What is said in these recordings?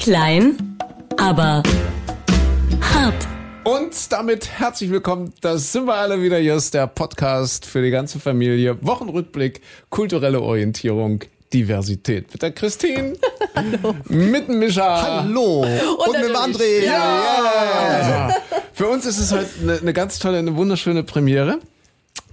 Klein, aber hart. Und damit herzlich willkommen. Das sind wir alle wieder. Hier ist der Podcast für die ganze Familie. Wochenrückblick, kulturelle Orientierung, Diversität. Mit der Christine. Hallo. Mit dem Mischa. Hallo. Und, Und mit André. Ja. Für uns ist es heute eine, eine ganz tolle, eine wunderschöne Premiere.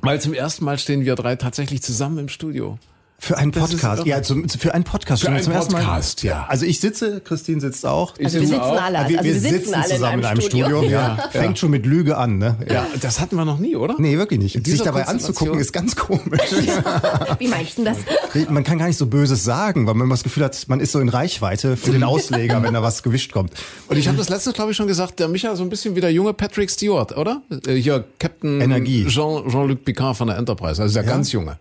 Weil zum ersten Mal stehen wir drei tatsächlich zusammen im Studio. Für einen Podcast. Ja, zum, für einen Podcast. Für Schon einen zum ersten Mal. Podcast, ja. Also ich sitze, Christine sitzt auch. Ich Also wir sitze sitzen auch. alle, also wir, wir, wir sitzen sitzen alle zusammen in einem Studio. Ja. Fängt schon mit Lüge an, ne? Ja, das hatten wir noch nie, oder? Nee, wirklich nicht. Sich dabei anzugucken ist ganz komisch. Wie meinst du das? man kann gar nicht so Böses sagen, weil man das Gefühl hat, man ist so in Reichweite für den Ausleger, wenn da was gewischt kommt. Und ich habe das letztes, glaube ich, schon gesagt, der Micha so ein bisschen wie der junge Patrick Stewart, oder? Äh, Hier Captain Energie. Jean- Jean-Luc Picard von der Enterprise, also der ganz junge.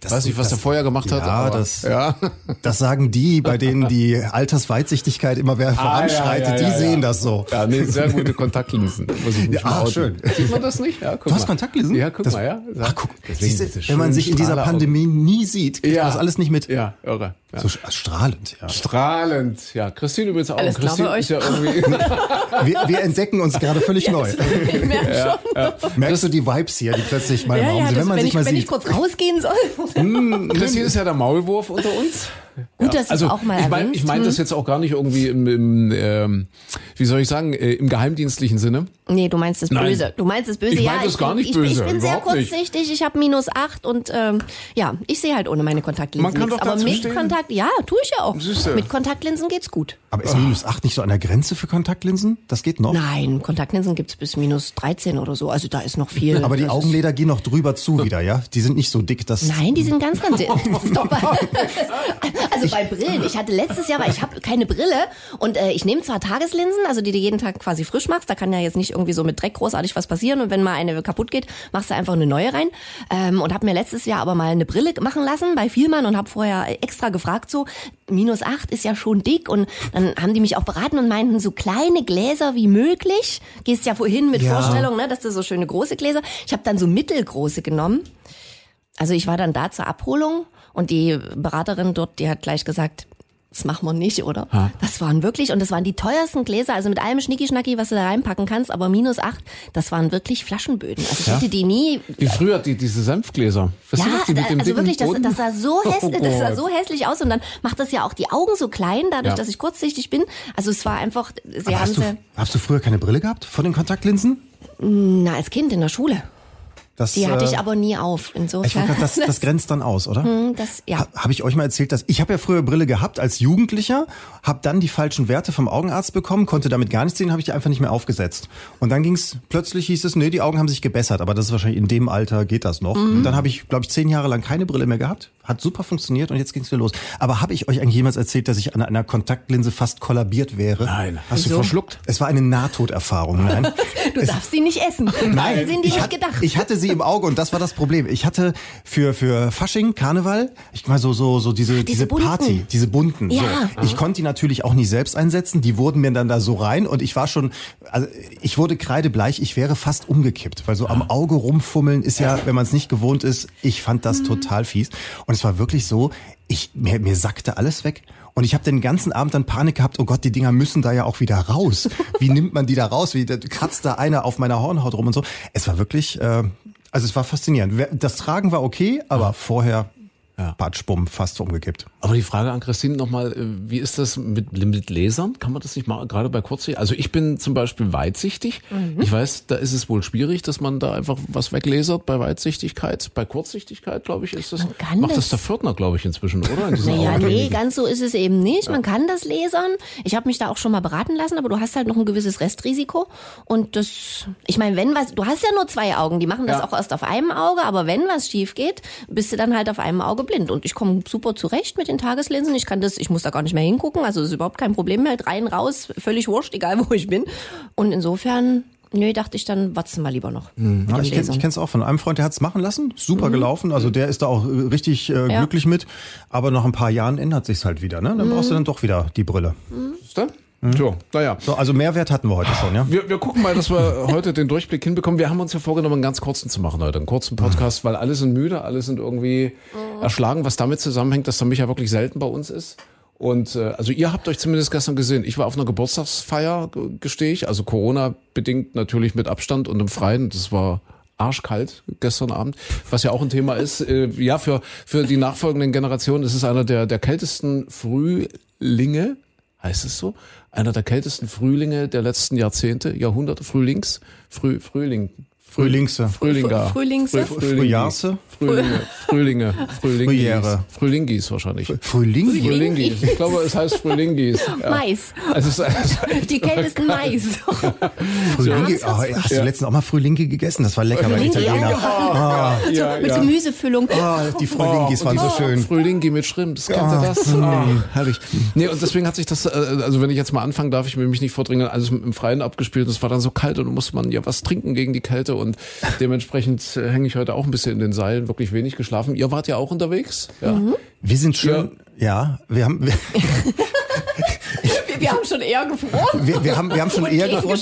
Das- Weiß nicht, was das- der vorher gemacht hat. Ja, aber, das- ja. Das sagen die, bei denen die Altersweitsichtigkeit immer wer voranschreitet, Ah, ja, ja, die ja, ja. sehen das so. Ja, nee, sehr gute Kontaktlinsen. Ich Ja, ah, schön. Sieht man das nicht? Ja, guck Du hast mal. Kontaktlinsen? Ja, guck Das- mal, ja. Ach, guck, siehst wenn man sich in dieser Pandemie nie sieht, kriegt Ja. man das alles nicht mit. Ja, irre. Ja. So strahlend, ja. Strahlend. Ja, Christine übrigens auch. Alles Christine ist ja irgendwie. Wir, wir entdecken uns gerade völlig neu. Ich merke schon. Merkst du die Vibes hier, die plötzlich mal im Ja, Raum ja, sind, wenn man wenn, sich ich, mal wenn ich sieht? kurz rausgehen soll. Christine ist ja der Maulwurf unter uns. Gut, dass du also es auch mal ich meine ich mein das jetzt auch gar nicht irgendwie im, im ähm, wie soll ich sagen, äh, im geheimdienstlichen Sinne. Nee, du meinst das Nein. Böse. Du meinst das Böse, Ich ja. mein das gar bin, nicht ich, böse, Ich bin sehr überhaupt nicht. kurzsichtig, ich habe minus acht und ähm, ja, ich sehe halt ohne meine Kontaktlinsen Man kann nichts. doch Aber mit stehen. Kontakt, ja, tue ich ja auch. Siehste. Mit Kontaktlinsen geht's gut. Aber ist minus 8 nicht so an der Grenze für Kontaktlinsen? Das geht noch. Nein, Kontaktlinsen gibt's bis minus 13 oder so. Also da ist noch viel. Aber die Augenlider gehen noch drüber zu wieder, ja? Die sind nicht so dick, dass... Nein, die sind ganz, ganz. Das ist doch bei, also bei Brillen. Ich hatte letztes Jahr, weil ich habe keine Brille und äh, ich nehme zwar Tageslinsen, also die du jeden Tag quasi frisch machst. Da kann ja jetzt nicht irgendwie so mit Dreck großartig was passieren. Und wenn mal eine kaputt geht, machst du einfach eine neue rein. Ähm, und habe mir letztes Jahr aber mal eine Brille machen lassen bei Vielmann und habe vorher extra gefragt so, minus acht ist ja schon dick. Und dann haben die mich auch beraten und meinten, so kleine Gläser wie möglich. Gehst ja vorhin mit Ja. Vorstellung, ne, dass du so schöne große Gläser. Ich habe dann so mittelgroße genommen. Also ich war dann da zur Abholung und die Beraterin dort, die hat gleich gesagt, das machen wir nicht, oder? Das waren wirklich, und das waren die teuersten Gläser, also mit allem Schnicki-Schnacki, was du da reinpacken kannst, aber minus acht, das waren wirklich Flaschenböden. Also ich hätte die nie, Wie früher die, diese Senfgläser. Du ja, die mit dem also dicken wirklich, das, das sah so Oh hässlich, das sah Gott. so hässlich aus und dann macht das ja auch die Augen so klein, dadurch, Ja. dass ich kurzsichtig bin. Also es war einfach, sie Aber haben hast, du, hast du früher keine Brille gehabt von den Kontaktlinsen? na, als Kind in der Schule. Das, Die hatte äh, ich aber nie auf. Ich Insofern. grad, das, das grenzt dann aus, oder? Hm, das, ja. Ha- Habe ich euch mal erzählt, dass ich habe ja früher Brille gehabt als Jugendlicher, habe dann die falschen Werte vom Augenarzt bekommen, konnte damit gar nichts sehen, habe ich die einfach nicht mehr aufgesetzt. Und dann ging's plötzlich hieß es, nee, die Augen haben sich gebessert, aber das ist wahrscheinlich in dem Alter geht das noch. Mhm. Und dann habe ich, glaube ich, zehn Jahre lang keine Brille mehr gehabt, hat super funktioniert und jetzt ging's wieder los. Aber habe ich euch eigentlich jemals erzählt, dass ich an einer Kontaktlinse fast kollabiert wäre? Nein. Hast du Wieso? verschluckt? Es war eine Nahtoderfahrung, nein. Du darfst sie nicht essen. Nein, sind die ich, nicht gedacht. ich hatte sie im Auge und das war das Problem. Ich hatte für für Fasching, Karneval, ich mal so so so diese diese, bunten. Party, diese bunten. Ja. So. Ich konnte die natürlich auch nicht selbst einsetzen. Die wurden mir dann da so rein und ich war schon, also ich wurde kreidebleich. Ich wäre fast umgekippt, weil so am Auge rumfummeln ist ja, wenn man es nicht gewohnt ist. Ich fand das total fies und es war wirklich so. Ich mir, mir sackte alles weg. Und ich habe den ganzen Abend dann Panik gehabt, oh Gott, die Dinger müssen da ja auch wieder raus. Wie nimmt man die da raus? Wie kratzt da einer auf meiner Hornhaut rum und so. Es war wirklich, äh, also es war faszinierend. Das Tragen war okay, aber vorher Ja. Batschbumm, fast umgekippt. Aber die Frage an Christine nochmal, äh, wie ist das mit, mit Lasern? Kann man das nicht mal, gerade bei Kurzsicht? Also ich bin zum Beispiel weitsichtig. Mhm. Ich weiß, da ist es wohl schwierig, dass man da einfach was weglasert bei Weitsichtigkeit. Bei Kurzsichtigkeit, glaube ich, ist das, Man kann macht das das- der Pförtner, glaube ich, inzwischen, oder? In Naja, nee, Augenkliniken. ganz so ist es eben nicht. Man kann das lasern. Ich habe mich da auch schon mal beraten lassen, aber du hast halt noch ein gewisses Restrisiko. Und das, ich meine, wenn was, du hast ja nur zwei Augen, die machen das Ja. auch erst auf einem Auge, aber wenn was schief geht, bist du dann halt auf einem Auge blind. Und ich komme super zurecht mit den Tageslinsen. Ich kann das, ich muss da gar nicht mehr hingucken, also ist überhaupt kein Problem mehr. Rein, raus, völlig wurscht, egal wo ich bin. Und insofern, nö, dachte ich dann, warten wir lieber noch. Ja, mit ich kenne kenn's auch von einem Freund, der hat's machen lassen. Super gelaufen. Also der ist da auch äh, richtig äh, Ja. glücklich mit. Aber nach ein paar Jahren ändert sich's halt wieder. Ne? Dann brauchst du dann doch wieder die Brille. Siehst du? Tja, naja. So, also Mehrwert hatten wir heute schon, ja? Wir, wir gucken mal, dass wir heute den Durchblick hinbekommen. Wir haben uns ja vorgenommen, einen ganz kurzen zu machen heute. Einen kurzen Podcast, weil alle sind müde, alle sind irgendwie erschlagen, was damit zusammenhängt, dass der Micha wirklich selten bei uns ist. Und äh, also ihr habt euch zumindest gestern gesehen. Ich war auf einer Geburtstagsfeier, g- gestehe ich, also Corona bedingt natürlich mit Abstand und im Freien. Das war arschkalt gestern Abend, was ja auch ein Thema ist. Äh, ja, für für die nachfolgenden Generationen ist es einer der der kältesten Frühlinge, heißt es so, einer der kältesten Frühlinge der letzten Jahrzehnte, Jahrhunderte, Frühlings, Früh, Frühling. Frühlingse. Frühlinger. Fr- Frühlingse? Früh- Frühlingi. Frühjahre? Frühlinge. Frühlinge. Frühlingis. Frühjahre. Frühlingis wahrscheinlich. Frühling? Frühlingis. Ich glaube, es heißt Frühlingis. Ja. Mais. Also es ist, Die kältesten Mais. Frühlinge? Oh, hast du letztens auch mal Frühlinge gegessen? Das war lecker bei Frühlinge, Italiener. ja, ja, Mit ja. Gemüsefüllung. Ah, die Frühlingis Oh, waren so die schön. Frühlingi mit Shrimp, das kennt ihr das? Ah, herrlich. Nee, und deswegen hat sich das, äh, also wenn ich jetzt mal anfangen darf, ich will mich nicht vordringen, alles im Freien abgespielt es war dann so kalt und dann musste man ja was trinken gegen die Kälte und dementsprechend äh, hänge ich heute auch ein bisschen in den Seilen, wirklich wenig geschlafen. Ihr wart ja auch unterwegs? Ja. Wir sind schön, ja, wir haben, wir, Wir, wir haben schon eher gefroren. wir, wir haben, wir haben schon Und eher gefroren.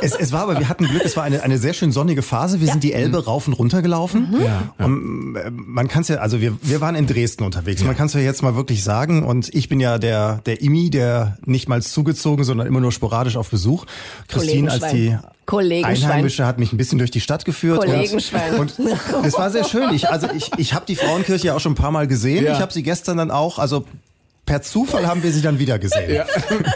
Es, es war aber, wir hatten Glück, es war eine, eine sehr schön sonnige Phase. Wir sind die Elbe rauf und runter gelaufen. Ja. Und, äh, man kann es ja, also wir, wir waren in Dresden unterwegs. Man kann es ja jetzt mal wirklich sagen. Und ich bin ja der, der Imi, der nicht mal zugezogen, sondern immer nur sporadisch auf Besuch. Christine als die Kollegenschwein. Einheimische hat mich ein bisschen durch die Stadt geführt. Kollegenschwein. Und, und es war sehr schön. Ich, also ich, ich habe die Frauenkirche ja auch schon ein paar Mal gesehen. Ja. Ich habe sie gestern dann auch, also per Zufall haben wir sie dann wieder gesehen. Ja.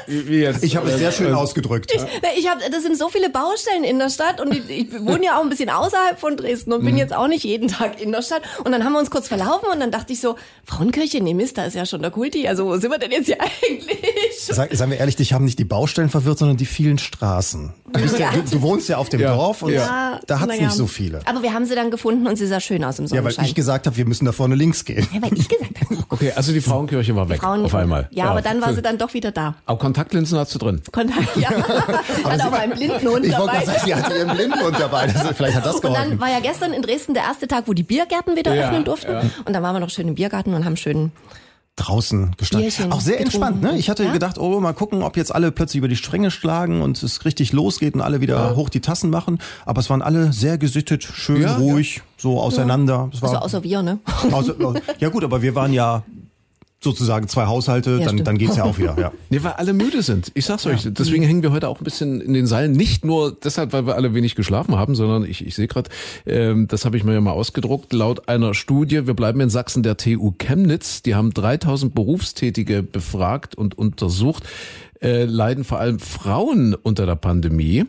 Jetzt? Ich habe es sehr schön Äh, ausgedrückt. Na, Ich hab, das sind so viele Baustellen in der Stadt und ich, ich wohne ja auch ein bisschen außerhalb von Dresden und bin Mhm. jetzt auch nicht jeden Tag in der Stadt. Und dann haben wir uns kurz verlaufen und dann dachte ich so, Frauenkirche, nee Mist, da ist ja schon der Kulti. Also wo sind wir denn jetzt hier eigentlich? Sag, sagen wir ehrlich, dich haben nicht die Baustellen verwirrt, sondern die vielen Straßen. Du, bist ja, du, du wohnst ja auf dem Ja. Dorf und Ja. da hat's nicht so viele. Aber wir haben sie dann gefunden und sie sah schön aus im Ja, weil Sonnenschein. ich gesagt habe, wir müssen da vorne links gehen. ja, weil ich gesagt habe. Okay, also die Frauenkirche war weg Frauen auf einmal. Ja, aber dann war sie dann doch wieder da. Aber Kontaktlinsen hast du drin. Kontakt, ja. Hat auch einen Blindenhund Ich wollte dabei. gerade sagen, sie hatte ihren Blindenhund dabei. Das, vielleicht hat das Und dann geholfen. war ja gestern in Dresden der erste Tag, wo die Biergärten wieder Ja, öffnen durften. ja. Und dann waren wir noch schön im Biergarten und haben schön Draußen gestanden. Bierchen Auch sehr getrunken. entspannt, ne? Ich hatte Ja? gedacht, oh, mal gucken, ob jetzt alle plötzlich über die Stränge schlagen und es richtig losgeht und alle wieder hoch die Tassen machen. Aber es waren alle sehr gesittet, schön Ja, ruhig, so auseinander. Es war, Also außer wir, ne? außer, ja gut, aber wir waren ja sozusagen zwei Haushalte, Ja, dann, stimmt. dann geht's ja auch wieder. Ja. Nee, weil alle müde sind. Ich sag's euch. Deswegen hängen wir heute auch ein bisschen in den Seilen. Nicht nur deshalb, weil wir alle wenig geschlafen haben, sondern ich, ich sehe gerade, ähm, das habe ich mir ja mal ausgedruckt, laut einer Studie, wir bleiben in Sachsen der TU Chemnitz, die haben 3000 Berufstätige befragt und untersucht, äh, leiden vor allem Frauen unter der Pandemie.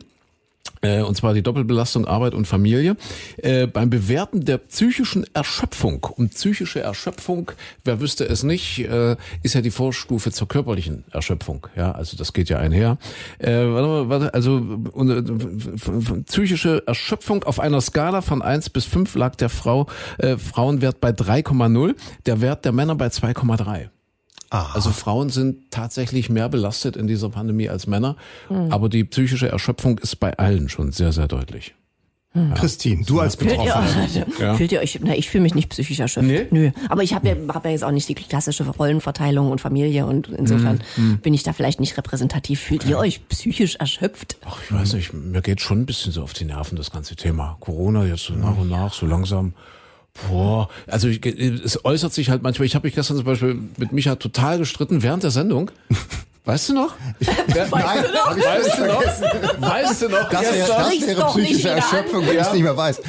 Äh, und zwar die Doppelbelastung Arbeit und Familie. Äh, beim Bewerten der psychischen Erschöpfung. Und psychische Erschöpfung, wer wüsste es nicht, äh, ist ja die Vorstufe zur körperlichen Erschöpfung. Ja, also das geht ja einher. Äh, warte mal, warte, also äh, psychische Erschöpfung auf einer Skala von 1 bis 5 lag der Frau äh, Frauenwert bei 3,0, der Wert der Männer bei 2,3. Ah. Also Frauen sind tatsächlich mehr belastet in dieser Pandemie als Männer, aber die psychische Erschöpfung ist bei allen schon sehr, sehr deutlich. Christine, du als Fühlt ihr, Betroffene. Ja. fühlt ihr euch, na, ich fühle mich nicht psychisch erschöpft. Nee? Nö. Aber ich habe ja, hab ja jetzt auch nicht die klassische Rollenverteilung und Familie und insofern Mhm, bin ich da vielleicht nicht repräsentativ. Fühlt ihr euch psychisch erschöpft? Ach, ich weiß nicht, mir geht schon ein bisschen so auf die Nerven, das ganze Thema. Corona jetzt so nach und nach, so langsam. Boah, also ich, es äußert sich halt manchmal. Ich habe mich gestern zum Beispiel mit Micha total gestritten während der Sendung. Weißt du noch? Wer- Nein, hab ich Weißt du noch? Weißt du noch? Das wäre, das wäre psychische. Erschöpfung, wenn ich es nicht mehr weiß.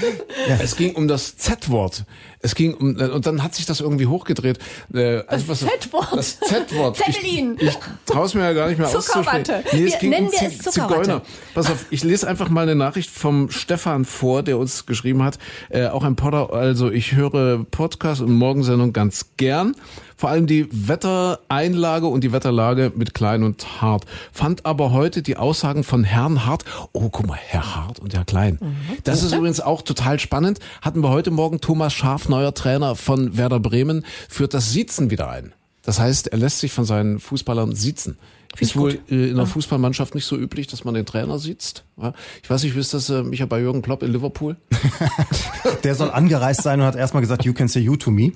Es ging um das Z-Wort. Es ging um und dann hat sich das irgendwie hochgedreht. Äh, also was- Z-Wort. Das Z-Wort. Zeppelin. Ich, ich traue mir ja gar nicht mehr Zuckerwatte. auszusprechen. Nee, es Wir- ging nennen um wir es Zuckerwatte. Zigeuner. Pass auf, ich lese einfach mal eine Nachricht vom Stefan vor, der uns geschrieben hat. Äh, auch ein Podder. Also ich höre Podcast und Morgensendung ganz gern. Vor allem die Wettereinlage und die Wetterlage mit Klein und Hart. Fand aber heute die Aussagen von Herrn Hart. Oh, guck mal, Herr Hart und Herr Klein. Das ist übrigens auch total spannend. Hatten wir heute Morgen Thomas Schaf, neuer Trainer von Werder Bremen, führt das Siezen wieder ein. Das heißt, er lässt sich von seinen Fußballern siezen. Ist wohl äh, in der Fußballmannschaft nicht so üblich, dass man den Trainer sieht. Ja. Ich weiß nicht, wisst das äh, Micha bei Jürgen Klopp in Liverpool? Der soll angereist sein und hat erstmal gesagt, you can say you to me.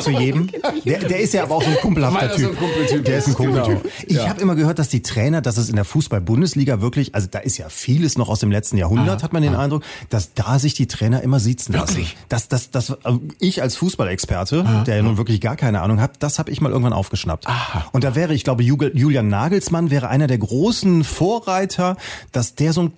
Zu jedem. Der, der ist ja aber auch so ein kumpelhafter er Typ. ein Kumpeltyp der ist ein ist, genau. Kumpeltyp. Ich Ja. habe immer gehört, dass die Trainer, dass es in der Fußball-Bundesliga wirklich, also da ist ja vieles noch aus dem letzten Jahrhundert, hat man den Eindruck, dass da sich die Trainer immer sitzen lassen. Wirklich? Das, das, das, also ich als Fußballexperte, der ja nun wirklich gar keine Ahnung hat, das habe ich mal irgendwann aufgeschnappt. Und da wäre, ich glaube, Julian Nagelsmann wäre einer der großen Vorreiter, dass der so ein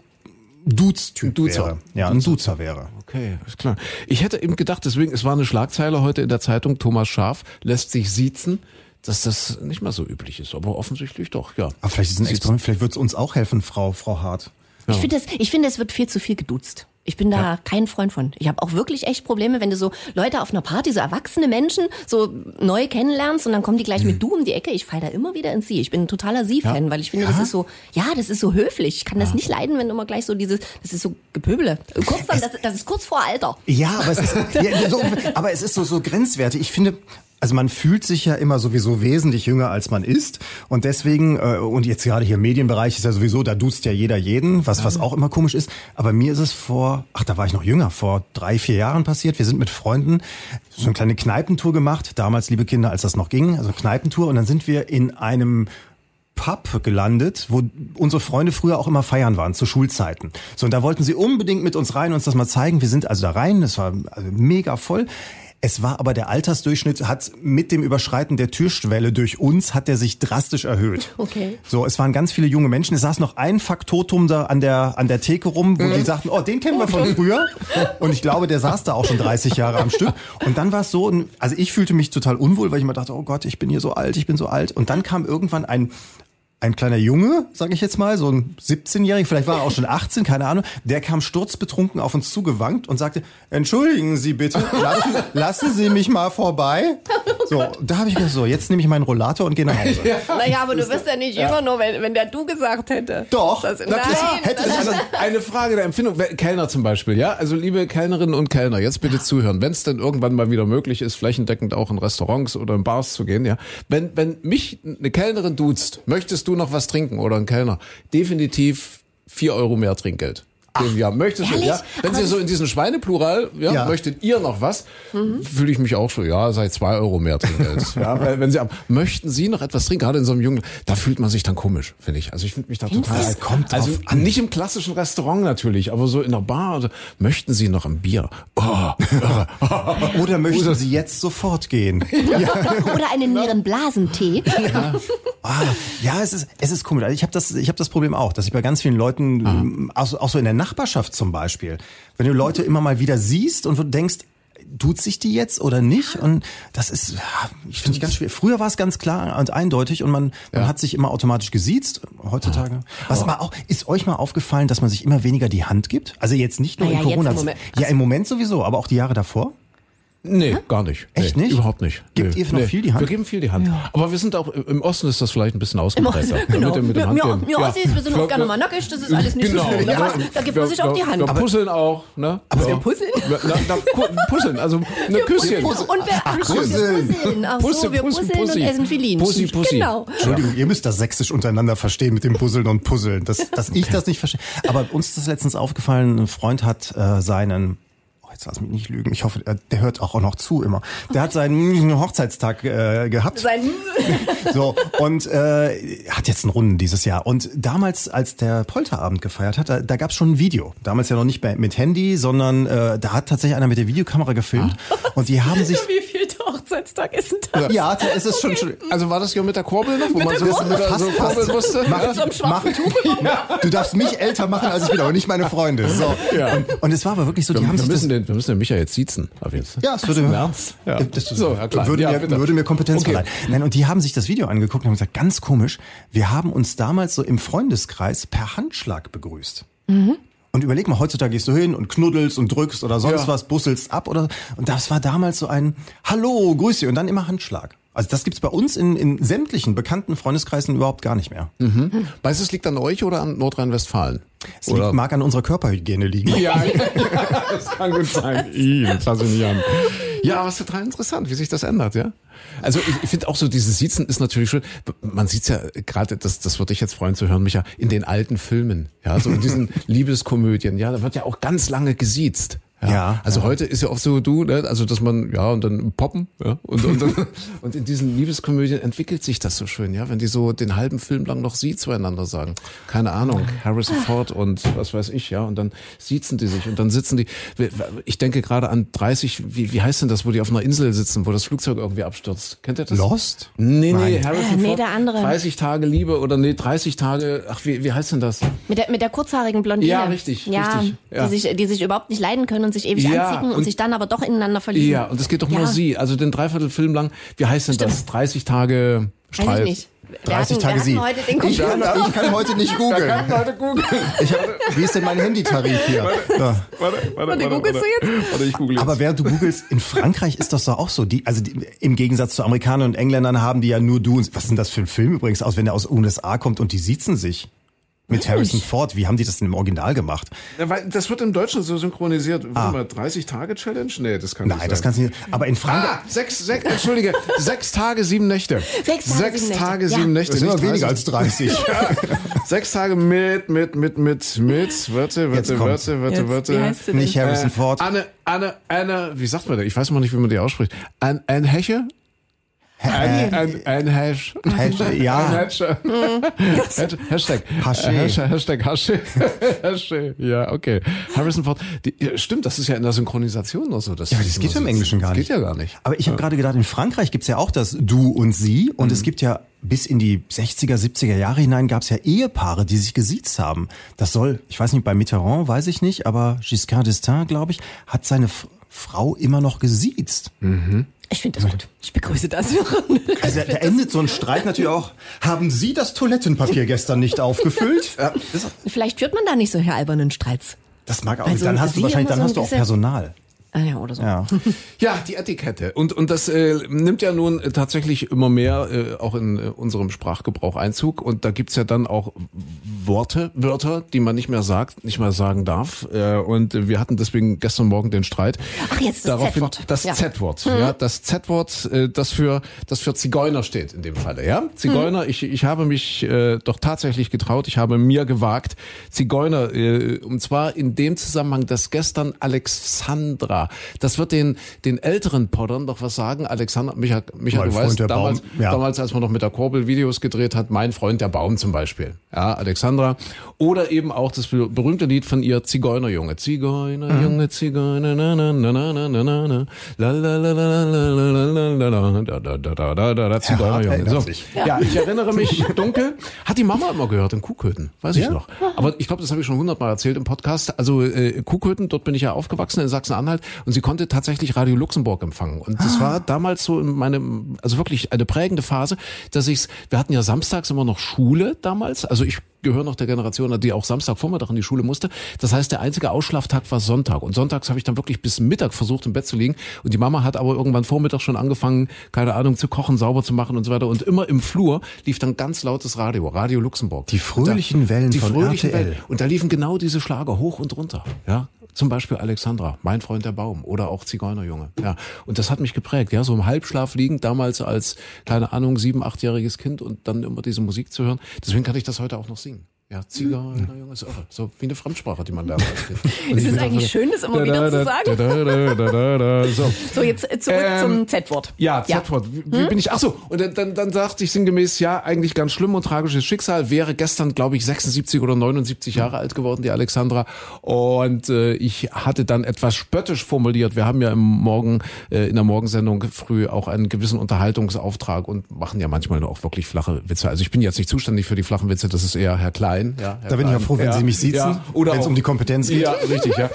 Dudes-Typ Duzer. wäre. Ja, ein Duzer wäre. Okay, ist klar. Ich hätte eben gedacht, deswegen, es war eine Schlagzeile heute in der Zeitung, Thomas Schaf lässt sich siezen, dass das nicht mal so üblich ist, aber offensichtlich doch, ja. Aber vielleicht ist es ein Experiment, vielleicht wird es uns auch helfen, Frau, Frau Hart. Ich finde, das- ich finde, es wird viel zu viel geduzt. Ich bin da kein Freund von. Ich habe auch wirklich echt Probleme, wenn du so Leute auf einer Party, so erwachsene Menschen, so neu kennenlernst und dann kommen die gleich mit du um die Ecke. Ich fall da immer wieder ins Sie. Ich bin ein totaler Sie-Fan, weil ich finde, das ist so, ja, das ist so höflich. Ich kann das nicht leiden, wenn immer gleich so dieses, das ist so Gepöbele. Kurz dann, das, das ist kurz vor Alter. Ja, aber es ist, ja, so, aber es ist so, so grenzwertig. Ich finde, also man fühlt sich ja immer sowieso wesentlich jünger, als man ist. Und deswegen, äh, und jetzt gerade hier im Medienbereich ist ja sowieso, da duzt ja jeder jeden, was, was auch immer komisch ist. Aber mir ist es vor, ach, da war ich noch jünger, vor drei, vier Jahren passiert. Wir sind mit Freunden so eine kleine Kneipentour gemacht. Damals, liebe Kinder, als das noch ging, also Kneipentour. Und dann sind wir in einem Pub gelandet, wo unsere Freunde früher auch immer feiern waren, zu Schulzeiten. So, und da wollten sie unbedingt mit uns rein, uns das mal zeigen. Wir sind also da rein, es war also mega voll. Es war aber der Altersdurchschnitt hat mit dem Überschreiten der Türschwelle durch uns hat der sich drastisch erhöht. Okay. So, es waren ganz viele junge Menschen. Es saß noch ein Faktotum da an der an der Theke rum, wo die sagten, oh, den kennen wir von früher. Und ich glaube, der saß da auch schon 30 Jahre am Stück. Und dann war es so, also ich fühlte mich total unwohl, weil ich immer dachte, oh Gott, ich bin hier so alt, ich bin so alt. Und dann kam irgendwann ein ein kleiner Junge, sage ich jetzt mal, so ein 17-Jähriger, vielleicht war er auch schon 18, keine Ahnung, der kam sturzbetrunken auf uns zugewankt und sagte, entschuldigen Sie bitte, lassen, lassen Sie mich mal vorbei. So, da habe ich gedacht, so, jetzt nehme ich meinen Rollator und gehe nach Hause. Naja, aber du wirst ja nicht jünger, nur wenn, wenn der du gesagt hätte. Doch, Das, das- nein, hätte das, Also eine Frage der Empfindung. Kellner zum Beispiel, ja? Also liebe Kellnerinnen und Kellner, jetzt bitte zuhören. Wenn es denn irgendwann mal wieder möglich ist, flächendeckend auch in Restaurants oder in Bars zu gehen, ja? Wenn, wenn mich eine Kellnerin duzt, möchtest du noch was trinken oder ein Kellner? Definitiv vier Euro mehr Trinkgeld. Dem Jahr. Möchtest du, ja? Wenn Aber Sie so in diesen Schweineplural, ja, Ja. möchtet ihr noch was, Mhm. fühle ich mich auch so, ja, seit zwei Euro mehr Trinkgeld. ja, weil wenn Sie, ab- möchten Sie noch etwas trinken, gerade in so einem jungen, da fühlt man sich dann komisch, finde ich. Also ich fühle mich da Findest total. kommt drauf also an. nicht im klassischen Restaurant natürlich, aber so in der Bar. Also, möchten Sie noch ein Bier? Oh, Oder möchten Sie jetzt sofort gehen? oder einen Nierenblasentee. Ah, ja, es ist, es ist komisch. Also ich habe das, ich habe das Problem auch, dass ich bei ganz vielen Leuten, ähm, auch, so- auch so in der Nachbarschaft zum Beispiel, wenn du Leute immer mal wieder siehst und du denkst, tut sich die jetzt oder nicht? Und das ist, ich finde ich ganz schwierig. Früher war es ganz klar und eindeutig und man, man hat sich immer automatisch gesiezt. Heutzutage. Was aber auch, ist euch mal aufgefallen, dass man sich immer weniger die Hand gibt? Also jetzt nicht nur Naja, in Corona. im. Ja, im Moment sowieso, aber auch die Jahre davor. Nee, gar nicht. Echt nee, nicht? Überhaupt nicht. Gebt nee, ihr noch viel die Hand? Wir geben viel die Hand. Aber wir sind auch, im Osten ist das vielleicht ein bisschen ausgeprägter. Genau. Mit dem, mit dem Ja, Handgeben. ja, Ossis, wir sind auch gerne mal nackig, das ist alles nicht genau. so schlimm. Da, Ja. da gibt man sich auch die Hand. Wir puzzeln auch, ne? Aber wir puzzeln? Na, na, pu- puzzeln, also eine Küsschen. Und wir, ach, so, wir Puzzeln. puzzeln. Ach so, wir Pussy, puzzeln Pussy. und essen Filinchen. Pussy, Pussy. Genau. Entschuldigung, ihr müsst das sächsisch untereinander verstehen mit dem Puzzeln und Puzzeln. Das, dass ich das nicht verstehe. Aber uns ist das letztens aufgefallen, ein Freund hat äh, seinen, jetzt lass mich nicht lügen, ich hoffe, der, der hört auch noch zu immer. Der hat seinen Hochzeitstag äh, gehabt. Sein So, und äh, hat jetzt einen Runden dieses Jahr. Und damals, als der Polterabend gefeiert hat, da, da gab es schon ein Video. Damals ja noch nicht mit Handy, sondern äh, da hat tatsächlich einer mit der Videokamera gefilmt. Und die haben sich... Wie viel der Hochzeitstag ist denn das? Ja, da ist es schon... Also war das hier mit der Kurbel noch, wo man so, mit Kurbel? so Fast, kurbeln musste? Mach, so einem mach, ja, du darfst mich älter machen, als ich bin, aber nicht meine Freunde. So. Ja. Und, und es war aber wirklich so, die Wir, haben wir, sich müssen das, den, wir müssen den Micha jetzt siezen. Ab jetzt. ja, es würde? Ja. Das, So, Herr Klein. würde, Ja, mir, würde mir Kompetenz Okay. verleihen. Nein, und die haben sich das Video angeguckt und haben gesagt, ganz komisch, wir haben uns damals so im Freundeskreis per Handschlag begrüßt. Und überleg mal, heutzutage gehst du hin und knuddelst und drückst oder sonst Ja. was, busselst ab oder und das war damals so ein Hallo, grüß dich und dann immer Handschlag. Also das gibt's bei uns in, in sämtlichen bekannten Freundeskreisen überhaupt gar nicht mehr. Weißt du, es liegt an euch oder an Nordrhein-Westfalen? Es liegt, mag an unserer Körperhygiene liegen. Ja, das kann gut sein. Ih, das fass ich nicht an. Ja, aber es ist total interessant, wie sich das ändert, ja. Also ich, ich finde auch so, dieses Siezen ist natürlich schön. Man sieht's ja gerade, das, das würde ich jetzt freuen zu hören, Micha, in den alten Filmen, ja, so in diesen Liebeskomödien, ja, da wird ja auch ganz lange gesiezt. Ja, Ja, also heute ist ja oft so du, ne, also dass man ja und dann poppen, ja und und, und, und in diesen Liebeskomödien entwickelt sich das so schön, ja, wenn die so den halben Film lang noch sie zueinander sagen, keine Ahnung, Harrison Ford und was weiß ich, ja, und dann siezen die sich und dann sitzen die. Ich denke gerade an 30, wie wie heißt denn das, wo die auf einer Insel sitzen, wo das Flugzeug irgendwie abstürzt? Kennt ihr das? Lost? Nee, nee, Nein. Harrison Äh, nee, Ford. der andere. 30 Tage Liebe oder nee, 30 Tage. Ach, wie wie heißt denn das? Mit der, mit der kurzhaarigen Blondine. Ja, richtig, Ja, richtig, ja. Die, sich, die sich überhaupt nicht leiden können und sich ewig Ja, anzicken und, und- sich dann aber doch ineinander verlieben. Ja, und es geht doch nur Ja. sie. Also den Dreiviertelfilm lang. Wie heißt denn das? 30 Tage Weiß Streit. ich nicht. Wir 30 hatten, Tage sie. Ich kann, ich kann heute nicht googeln. Warte, googeln. Ich hab, wie ist denn mein Handytarif hier? Ja. Warte, warte, Warte, googelst du jetzt? Warte, ich google jetzt. Aber während du googelst, in Frankreich ist das doch auch so. Die, also die, im Gegensatz zu Amerikanern und Engländern haben die ja nur du und was denn das für ein Film übrigens aus, wenn der aus USA kommt und die siezen sich? Mit Harrison Ford. Wie haben die das denn im Original gemacht? Ja, weil das wird im Deutschen so synchronisiert. Warte mal, 30 Tage Challenge? Nee, das kann nicht Ah. Nein, sein. das kannst du nicht. Aber in Frankreich. Ah, sechs, sechs, entschuldige, sechs Tage, sieben Nächte. Sechs Tage, sechs sieben Nächte. Tage, Ja. sieben Nächte. Das sind nicht weniger 30. als 30. Sechs Tage mit, mit, mit, mit, mit, warte, Jetzt warte, kommt's. warte, warte, Jetzt, warte. wie heißt sie denn? Nicht Harrison Äh, Ford. Anne, Anne, Anne, wie sagt man das? Ich weiß mal nicht, wie man die ausspricht. An, ein Heche? Ein, ein, ein Hash. Hash, Ein ja. Hash. Hash- Hashtag. Haché. Hashtag, Hashtag Hasche. Hasche. Ja, okay. Harrison Ford. Die, ja, stimmt, das ist ja in der Synchronisation oder so. Das Ja, aber das geht im Englischen gar Das nicht. geht ja gar nicht. Aber ich habe gerade gedacht, in Frankreich gibt's ja auch das Du und Sie. Und Mhm. es gibt ja bis in die 60er, 70er Jahre hinein gab's ja Ehepaare, die sich gesiezt haben. Das soll, ich weiß nicht, bei Mitterrand weiß ich nicht, aber Giscard d'Estaing, glaube ich, hat seine Frau immer noch gesiezt. Ich finde das gut. Ich begrüße das. Also da, endet so ein Streit natürlich auch. Haben Sie das Toilettenpapier gestern nicht aufgefüllt? Ja, Vielleicht führt man da nicht solche albernen Streits. das mag auch. Also, dann hast du wahrscheinlich, dann so hast du auch Personal. Ah ja, oder so. Ja. Ja, die Etikette. Und, und das äh, nimmt ja nun äh, tatsächlich immer mehr äh, auch in äh, unserem Sprachgebrauch Einzug. Und da gibt's ja dann auch Worte, Wörter, die man nicht mehr sagt, nicht mehr sagen darf. Äh, und wir hatten deswegen gestern Morgen den Streit. Ach, jetzt das Daraufhin- Z-Wort. Das Ja. Mhm. Z-Wort. Ja, das Z-Wort, äh, das für das für Zigeuner steht in dem Falle. Ja, Zigeuner. Mhm. Ich ich habe mich äh, doch tatsächlich getraut. Ich habe mir gewagt, Zigeuner. Äh, und zwar in dem Zusammenhang, dass gestern Alexandra. Das wird den, den älteren Poddern doch was sagen. Alexander, Michael, Michael du Freund weißt, damals, Baum, ja. damals, als man noch mit der Kurbel Videos gedreht hat, mein Freund der Baum zum Beispiel. Ja, Alexandra. Oder eben auch das berühmte Lied von ihr, Zigeunerjunge. Zigeunerjunge. Zigeuner, mhm. na, na, na, na, na, na, na, la, la, la, la, la, la, la, da, da, da, da, da, da, da, Zigeunerjunge. So. Ja. ja, ich erinnere mich dunkel. Hat die Mama immer gehört in Kuhköten, weiß ja? ich noch. Aber ich glaube, das habe ich schon hundertmal erzählt im Podcast. Also äh, Kuhköten, dort bin ich ja aufgewachsen in Sachsen-Anhalt und sie konnte tatsächlich Radio Luxemburg empfangen. Und das war damals so in meinem, also wirklich eine prägende Phase, dass ich's, wir hatten ja samstags immer noch Schule damals, also ich gehöre noch der Generation, die auch Samstagvormittag in die Schule musste. Das heißt, der einzige Ausschlaftag war Sonntag. Und sonntags habe ich dann wirklich bis Mittag versucht, im Bett zu liegen. Und die Mama hat aber irgendwann Vormittag schon angefangen, keine Ahnung, zu kochen, sauber zu machen und so weiter. Und immer im Flur lief dann ganz lautes Radio, Radio Luxemburg. Die fröhlichen da, Wellen die von fröhlichen RTL. Wellen. Und da liefen genau diese Schlager hoch und runter. Ja. Zum Beispiel Alexandra, mein Freund der Baum oder auch Zigeunerjunge. Ja, und das hat mich geprägt. Ja, so im Halbschlaf liegend damals als keine Ahnung sieben, achtjähriges Kind und dann immer diese Musik zu hören. Deswegen kann ich das heute auch noch singen. Ja, Zigeunerjunge ist irre. So wie eine Fremdsprache, die man lernt. Und Es ist bin eigentlich auch- schön, das immer wieder zu sagen. So. So, jetzt zurück Ähm, zum Z-Wort. Ja, Z-Wort. Wie, wie bin ich? Ach so, und dann, dann, dann sagte ich sinngemäß, ja, eigentlich ganz schlimm und tragisches Schicksal. Wäre gestern, glaube ich, 76 oder 79 Jahre alt geworden, die Alexandra. Und äh, ich hatte dann etwas spöttisch formuliert. Wir haben ja im Morgen, äh, in der Morgensendung früh auch einen gewissen Unterhaltungsauftrag und machen ja manchmal auch wirklich flache Witze. Also ich bin jetzt nicht zuständig für die flachen Witze, das ist eher Herr Klein. Ja, Herr Da bin ich ja froh, wenn Sie mich siezen, wenn es um die Kompetenz geht. Ja, richtig, ja.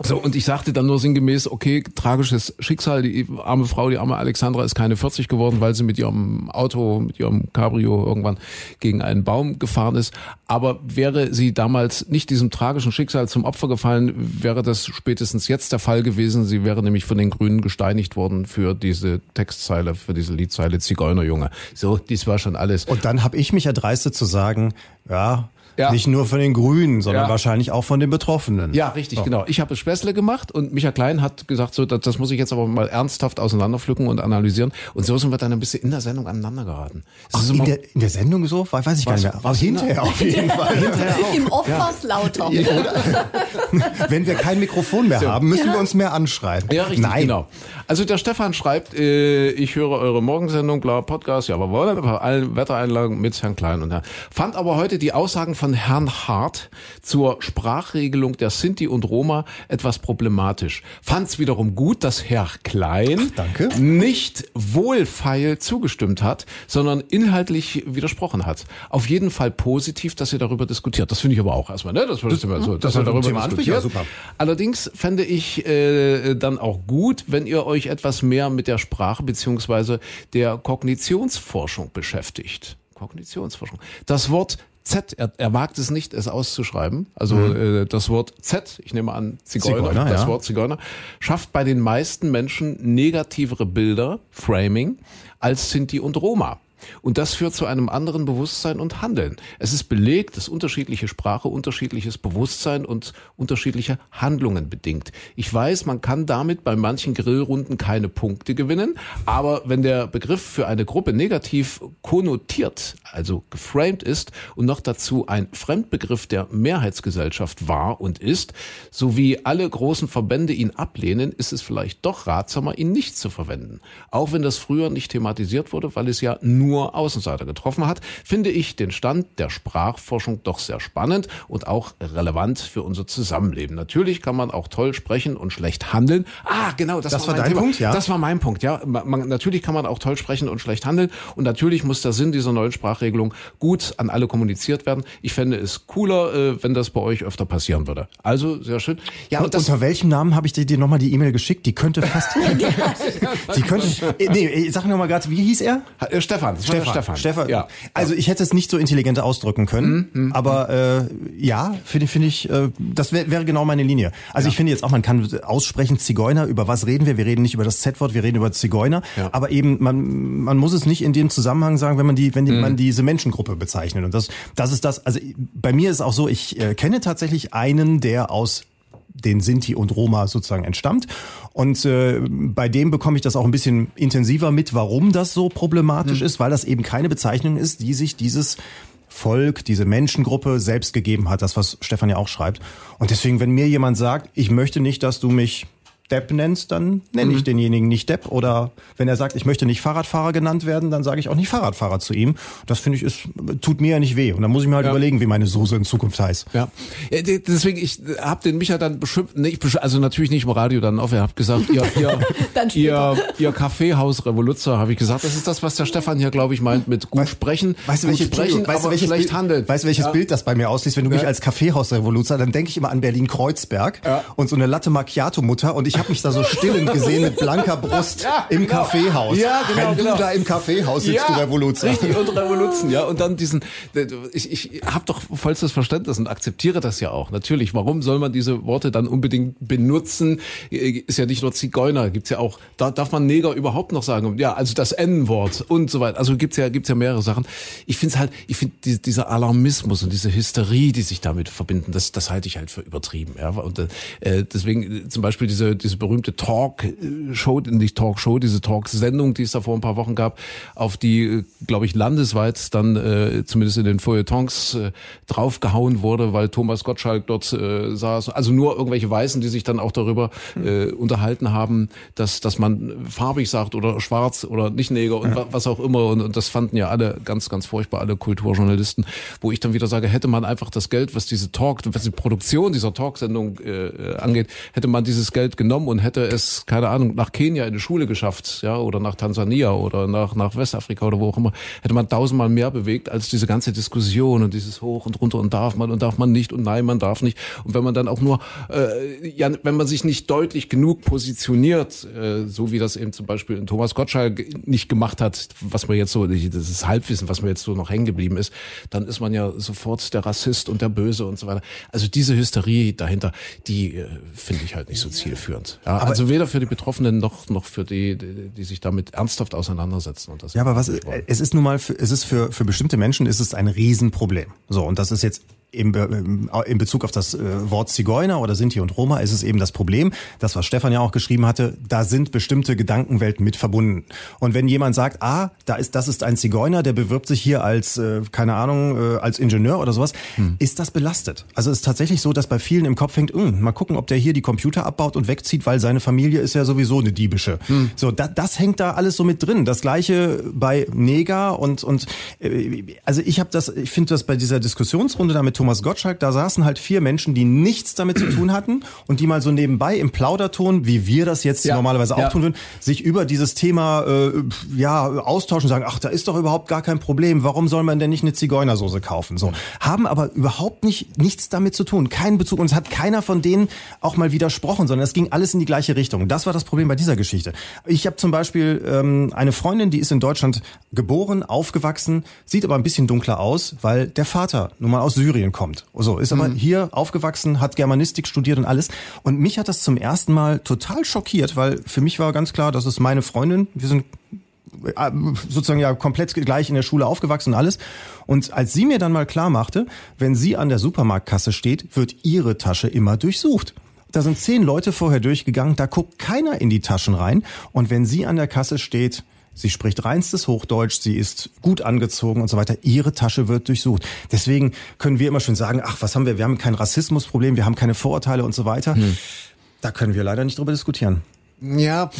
So, und ich sagte dann nur sinngemäß, okay, tragisches Schicksal, die arme Frau, die arme Alexandra ist keine 40 geworden, weil sie mit ihrem Auto, mit ihrem Cabrio irgendwann gegen einen Baum gefahren ist. Aber wäre sie damals nicht diesem tragischen Schicksal zum Opfer gefallen, wäre das spätestens jetzt der Fall gewesen. Sie wäre nämlich von den Grünen gesteinigt worden für diese Textzeile, für diese Liedzeile Zigeunerjunge. So, dies war schon alles. Und dann habe ich mich erdreistet zu sagen, ja, Ja. Nicht nur von den Grünen, sondern Ja. wahrscheinlich auch von den Betroffenen. Ja, richtig, genau. Ich habe es Späßle gemacht und Micha Klein hat gesagt, so, das, das muss ich jetzt aber mal ernsthaft auseinanderpflücken und analysieren. Und so sind wir dann ein bisschen in der Sendung aneinander geraten. Ach, ist in, der, in der Sendung so? Weiß weiß ich gar Was- nicht mehr. Was- hinterher auf jeden Fall. Im Off war es lauter. Wenn wir kein Mikrofon mehr haben, müssen wir uns mehr anschreien. Ja, richtig, Nein. genau. Also der Stefan schreibt, äh, ich höre eure Morgensendung, bla, Podcast, ja, aber wollen bei allen Wettereinlagen mit Herrn Klein und Herrn. Fand aber heute die Aussagen von Herrn Hart zur Sprachregelung der Sinti und Roma etwas problematisch. Fand es wiederum gut, dass Herr Klein danke. nicht wohlfeil zugestimmt hat, sondern inhaltlich widersprochen hat. Auf jeden Fall positiv, dass ihr darüber diskutiert. Das finde ich aber auch erstmal, ne? Das, das, so, dass das darüber diskutiert. ja, super. Allerdings fände ich äh, dann auch gut, wenn ihr euch etwas mehr mit der Sprache beziehungsweise der Kognitionsforschung beschäftigt. Kognitionsforschung. Das Wort Z, er, er wagt es nicht, es auszuschreiben. Also äh, das Wort Z, ich nehme an Zigeuner, Zigeuner, das ja. Wort Zigeuner, schafft bei den meisten Menschen negativere Bilder, Framing, als Sinti und Roma. Und das führt zu einem anderen Bewusstsein und Handeln. Es ist belegt, dass unterschiedliche Sprache unterschiedliches Bewusstsein und unterschiedliche Handlungen bedingt. Ich weiß, man kann damit bei manchen Grillrunden keine Punkte gewinnen, aber wenn der Begriff für eine Gruppe negativ konnotiert, also geframed ist und noch dazu ein Fremdbegriff der Mehrheitsgesellschaft war und ist, sowie alle großen Verbände ihn ablehnen, ist es vielleicht doch ratsamer, ihn nicht zu verwenden. Auch wenn das früher nicht thematisiert wurde, weil es ja nur Außenseiter getroffen hat, finde ich den Stand der Sprachforschung doch sehr spannend und auch relevant für unser Zusammenleben. Natürlich kann man auch toll sprechen und schlecht handeln. Ah, genau, das, Das war mein dein Thema. Punkt, ja? Das war mein Punkt, ja. Man, natürlich kann man auch toll sprechen und schlecht handeln und natürlich muss der Sinn dieser neuen Sprachregelung gut an alle kommuniziert werden. Ich fände es cooler, äh, wenn das bei euch öfter passieren würde. Also, sehr schön. Ja, Und unter welchem Namen habe ich dir, dir nochmal die E-Mail geschickt? Die könnte fast. die könnte. äh, Nee, äh, sag mir noch mal gerade, wie hieß er? Stefan, das war Stefan. Stefan. Ja. Also ich hätte es nicht so intelligent ausdrücken können, aber äh, ja, finde finde ich, äh, das wär, wäre genau meine Linie. Also ich finde jetzt auch, man kann aussprechen Zigeuner. Über was reden wir? Wir reden nicht über das Z-Wort, wir reden über Zigeuner. Ja. Aber eben man man muss es nicht in dem Zusammenhang sagen, wenn man die wenn die, man diese Menschengruppe bezeichnet. Und das das ist das. Also bei mir ist auch so, ich äh, kenne tatsächlich einen, der aus den Sinti und Roma sozusagen entstammt. Und äh, bei dem bekomme ich das auch ein bisschen intensiver mit, warum das so problematisch ist, weil das eben keine Bezeichnung ist, die sich dieses Volk, diese Menschengruppe selbst gegeben hat, das, was Stefan ja auch schreibt. Und deswegen, wenn mir jemand sagt, ich möchte nicht, dass du mich Depp nennst, dann nenne ich denjenigen nicht Depp. Oder wenn er sagt, ich möchte nicht Fahrradfahrer genannt werden, dann sage ich auch nicht Fahrradfahrer zu ihm. Das finde ich, ist, tut mir ja nicht weh. Und dann muss ich mir halt überlegen, wie meine Soße in Zukunft heißt. Ja, Ja, de- deswegen, ich habe den Micha dann beschimpft, nee, ich beschimpft, also natürlich nicht im Radio dann auf, er hat gesagt, ihr, ihr, ihr, ihr Kaffeehaus Revoluzzer, habe ich gesagt, das ist das, was der Stefan hier, glaube ich, meint mit gut sprechen, Weißt du, gut sprechen, weißt aber welches schlecht Bild, handeln. Weißt du, welches Ja. Bild das bei mir aussieht, wenn du mich Ja. als Kaffeehausrevoluzer, dann denke ich immer an Berlin-Kreuzberg Ja. und so eine Latte Macchiato-Mutter und ich habe mich da so stillend gesehen mit blanker Brust Ja, im genau. Kaffeehaus. Ja, genau, Wenn genau. du da im Kaffeehaus sitzt, du Revoluzer. Richtig, und Revoluzen, ja. Und dann diesen, ich, ich habe doch vollstes Verständnis und akzeptiere das ja auch. Natürlich, warum soll man diese Worte dann unbedingt benutzen? Ist ja nicht nur Zigeuner, gibt's ja auch, da darf man Neger überhaupt noch sagen? Ja, also das N-Wort und so weiter. Also gibt's ja, gibt's ja mehrere Sachen. Ich finde es halt, ich finde die, dieser Alarmismus und diese Hysterie, die sich damit verbinden, das, das halte ich halt für übertrieben. Ja. Und äh, deswegen äh, zum Beispiel diese, diese berühmte Talk-Show, nicht Talk-Show, diese Talk-Sendung, die es da vor ein paar Wochen gab, auf die, äh, glaube ich, landesweit dann äh, zumindest in den Feuilletons äh, draufgehauen wurde, weil Thomas Gottschalk dort äh, saß. Also nur irgendwelche Weißen, die sich dann auch darüber äh, unterhalten haben, dass, dass man farbig sagt oder schwarz oder nicht Neger und wa- was auch immer. Und, und das fanden ja alle ganz, ganz furchtbar, alle Kulturjournalisten, wo ich dann wieder sage, hätte man einfach das Geld, was diese Talk, was die Produktion dieser Talksendung äh, äh, angeht, hätte man dieses Geld genommen und hätte es, keine Ahnung, nach Kenia in die Schule geschafft, ja, oder nach Tansania oder nach, nach Westafrika oder wo auch immer, hätte man tausendmal mehr bewegt als diese ganze Diskussion und dieses Hoch und runter und darf man und darf man nicht und nein, man darf nicht. Und wenn man dann auch nur, äh, ja, wenn man sich nicht deutlich genug positioniert, äh, so wie das eben zum Beispiel in Thomas Gottschalk nicht gemacht hat, was mir jetzt so, das ist Halbwissen, was mir jetzt so noch hängen geblieben ist, dann ist man ja sofort der Rassist und der Böse und so weiter. Also diese Hysterie dahinter, die äh, finde ich halt nicht so zielführend. Ja, also weder für die Betroffenen noch noch für die, die, die sich damit ernsthaft auseinandersetzen. Und das Ja, aber was, es ist nun mal, für, es ist für, für bestimmte Menschen ist es ein Riesenproblem. So, und das ist jetzt in, in Bezug auf das äh, Wort Zigeuner oder Sinti und Roma ist es eben das Problem, das was Stefan ja auch geschrieben hatte, da sind bestimmte Gedankenwelten mit verbunden. Und wenn jemand sagt, ah, da ist das ist ein Zigeuner, der bewirbt sich hier als äh, keine Ahnung äh, als Ingenieur oder sowas, hm. ist das belastet. Also es ist tatsächlich so, dass bei vielen im Kopf hängt, hm, mal gucken, ob der hier die Computer abbaut und wegzieht, weil seine Familie ist ja sowieso eine diebische. Hm. So, da, das hängt da alles so mit drin. Das gleiche bei Neger und und äh, also ich habe das, ich finde das bei dieser Diskussionsrunde damit Thomas Gottschalk, da saßen halt vier Menschen, die nichts damit zu tun hatten und die mal so nebenbei im Plauderton, wie wir das jetzt ja, normalerweise auch ja. tun würden, sich über dieses Thema äh, ja austauschen, sagen, ach, da ist doch überhaupt gar kein Problem. Warum soll man denn nicht eine Zigeunersoße kaufen? So haben aber überhaupt nicht nichts damit zu tun, keinen Bezug und es hat keiner von denen auch mal widersprochen, sondern es ging alles in die gleiche Richtung. Das war das Problem bei dieser Geschichte. Ich habe zum Beispiel ähm, eine Freundin, die ist in Deutschland geboren, aufgewachsen, sieht aber ein bisschen dunkler aus, weil der Vater nun mal aus Syrien kommt. So, ist aber mhm. hier aufgewachsen, hat Germanistik studiert und alles. Und mich hat das zum ersten Mal total schockiert, weil für mich war ganz klar, das ist meine Freundin. Wir sind äh, sozusagen ja komplett gleich in der Schule aufgewachsen und alles. Und als sie mir dann mal klar machte, wenn sie an der Supermarktkasse steht, wird ihre Tasche immer durchsucht. Da sind zehn Leute vorher durchgegangen, da guckt keiner in die Taschen rein. Und wenn sie an der Kasse steht, Sie spricht reinstes Hochdeutsch, sie ist gut angezogen und so weiter. Ihre Tasche wird durchsucht. Deswegen können wir immer schon sagen, ach, was haben wir? Wir haben kein Rassismusproblem, wir haben keine Vorurteile und so weiter. Hm. Da können wir leider nicht drüber diskutieren. Ja,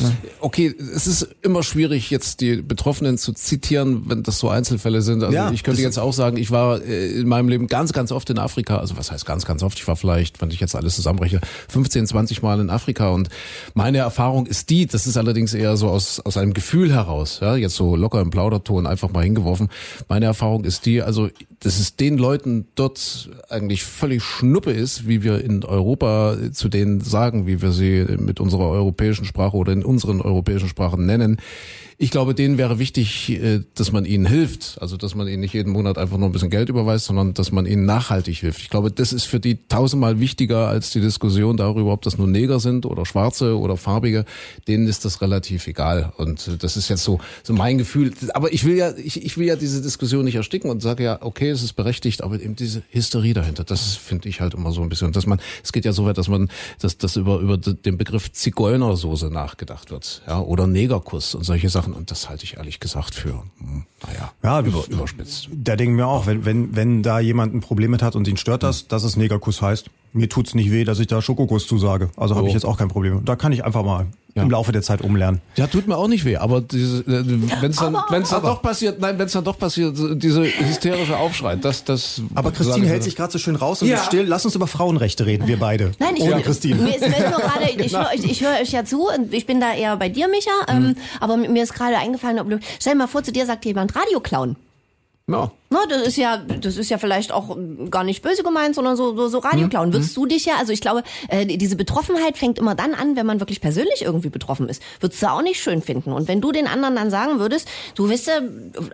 okay, es ist immer schwierig, jetzt die Betroffenen zu zitieren, wenn das so Einzelfälle sind. Also ja, ich könnte jetzt auch sagen, ich war äh, in meinem Leben ganz, ganz oft in Afrika. Also was heißt ganz, ganz oft? Ich war vielleicht, wenn ich jetzt alles zusammenbreche, 15, 20 Mal in Afrika. Und meine Erfahrung ist die, das ist allerdings eher so aus, aus einem Gefühl heraus, ja, jetzt so locker im Plauderton einfach mal hingeworfen. Meine Erfahrung ist die, also dass es den Leuten dort eigentlich völlig Schnuppe ist, wie wir in Europa zu denen sagen, wie wir sie mit unserer europäischen Sprache oder in unseren europäischen Sprachen nennen. Ich glaube, denen wäre wichtig, äh, dass man ihnen hilft. Also, dass man ihnen nicht jeden Monat einfach nur ein bisschen Geld überweist, sondern dass man ihnen nachhaltig hilft. Ich glaube, das ist für die tausendmal wichtiger als die Diskussion darüber, ob das nur Neger sind oder Schwarze oder Farbige. Denen ist das relativ egal. Und äh, das ist jetzt so, so mein Gefühl. Aber ich will ja, ich, ich will ja diese Diskussion nicht ersticken und sage ja, okay, es ist berechtigt, aber eben diese Hysterie dahinter, das finde ich halt immer so ein bisschen. Dass man, es geht ja so weit, dass man, dass, dass über, über den Begriff Zigeunersoße nachgedacht wird, ja, oder Negerkuss und solche Sachen. Sachen und das halte ich ehrlich gesagt für, hm, naja, ja, über, überspitzt. Da denken wir auch, wenn, wenn, wenn da jemand ein Problem mit hat und ihn stört das, hm. dass es Negerkuss heißt, mir tut's nicht weh, dass ich da Schokokuss zusage. Also habe oh. ich jetzt auch kein Problem. Da kann ich einfach mal ja. im Laufe der Zeit umlernen. Ja, tut mir auch nicht weh, aber diese, äh, wenn es dann, wenn es dann doch passiert, nein, wenn es dann doch passiert, diese hysterische Aufschrei, das, das. Aber Christine hält sich gerade so schön raus und ja. ist still. Lass uns über Frauenrechte reden, wir beide. Nein, ich, Ohne Christine. Mir ist, mir ist nur gerade, ich, ich, ich höre euch ja zu und ich bin da eher bei dir, Micha, ähm, mhm. aber mir ist gerade eingefallen, ob du, stell dir mal vor, zu dir sagt jemand Radio klauen. Ja. Na, das ist ja, das ist ja vielleicht auch gar nicht böse gemeint, sondern so, so, so Radioklauen. Mhm. Würdest du dich ja, also ich glaube, äh, diese Betroffenheit fängt immer dann an, wenn man wirklich persönlich irgendwie betroffen ist. Würdest du auch nicht schön finden. Und wenn du den anderen dann sagen würdest, du wisst ja,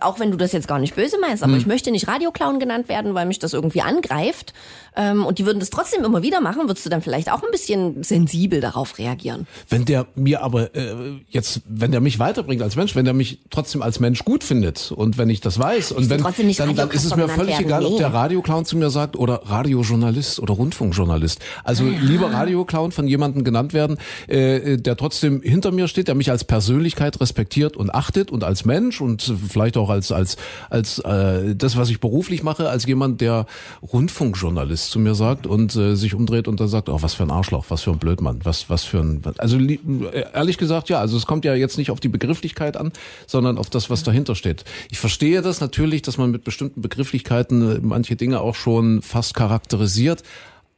auch wenn du das jetzt gar nicht böse meinst, aber mhm. ich möchte nicht Radioklauen genannt werden, weil mich das irgendwie angreift, ähm, und die würden das trotzdem immer wieder machen, würdest du dann vielleicht auch ein bisschen sensibel darauf reagieren. Wenn der mir aber äh, jetzt, wenn der mich weiterbringt als Mensch, wenn der mich trotzdem als Mensch gut findet und wenn ich das weiß und wenn dann, dann ist es mir völlig egal, nee. ob der Radioclown zu mir sagt oder Radiojournalist oder Rundfunkjournalist. Also ja. lieber Radioclown von jemandem genannt werden, äh, der trotzdem hinter mir steht, der mich als Persönlichkeit respektiert und achtet und als Mensch und vielleicht auch als als als äh, das, was ich beruflich mache, als jemand, der Rundfunkjournalist zu mir sagt und äh, sich umdreht und dann sagt, oh, was für ein Arschloch, was für ein Blödmann, was was für ein also ehrlich gesagt, ja, also es kommt ja jetzt nicht auf die Begrifflichkeit an, sondern auf das, was dahinter steht. Ich verstehe das natürlich, dass man mit bestimmten Begrifflichkeiten äh, manche Dinge auch schon fast charakterisiert.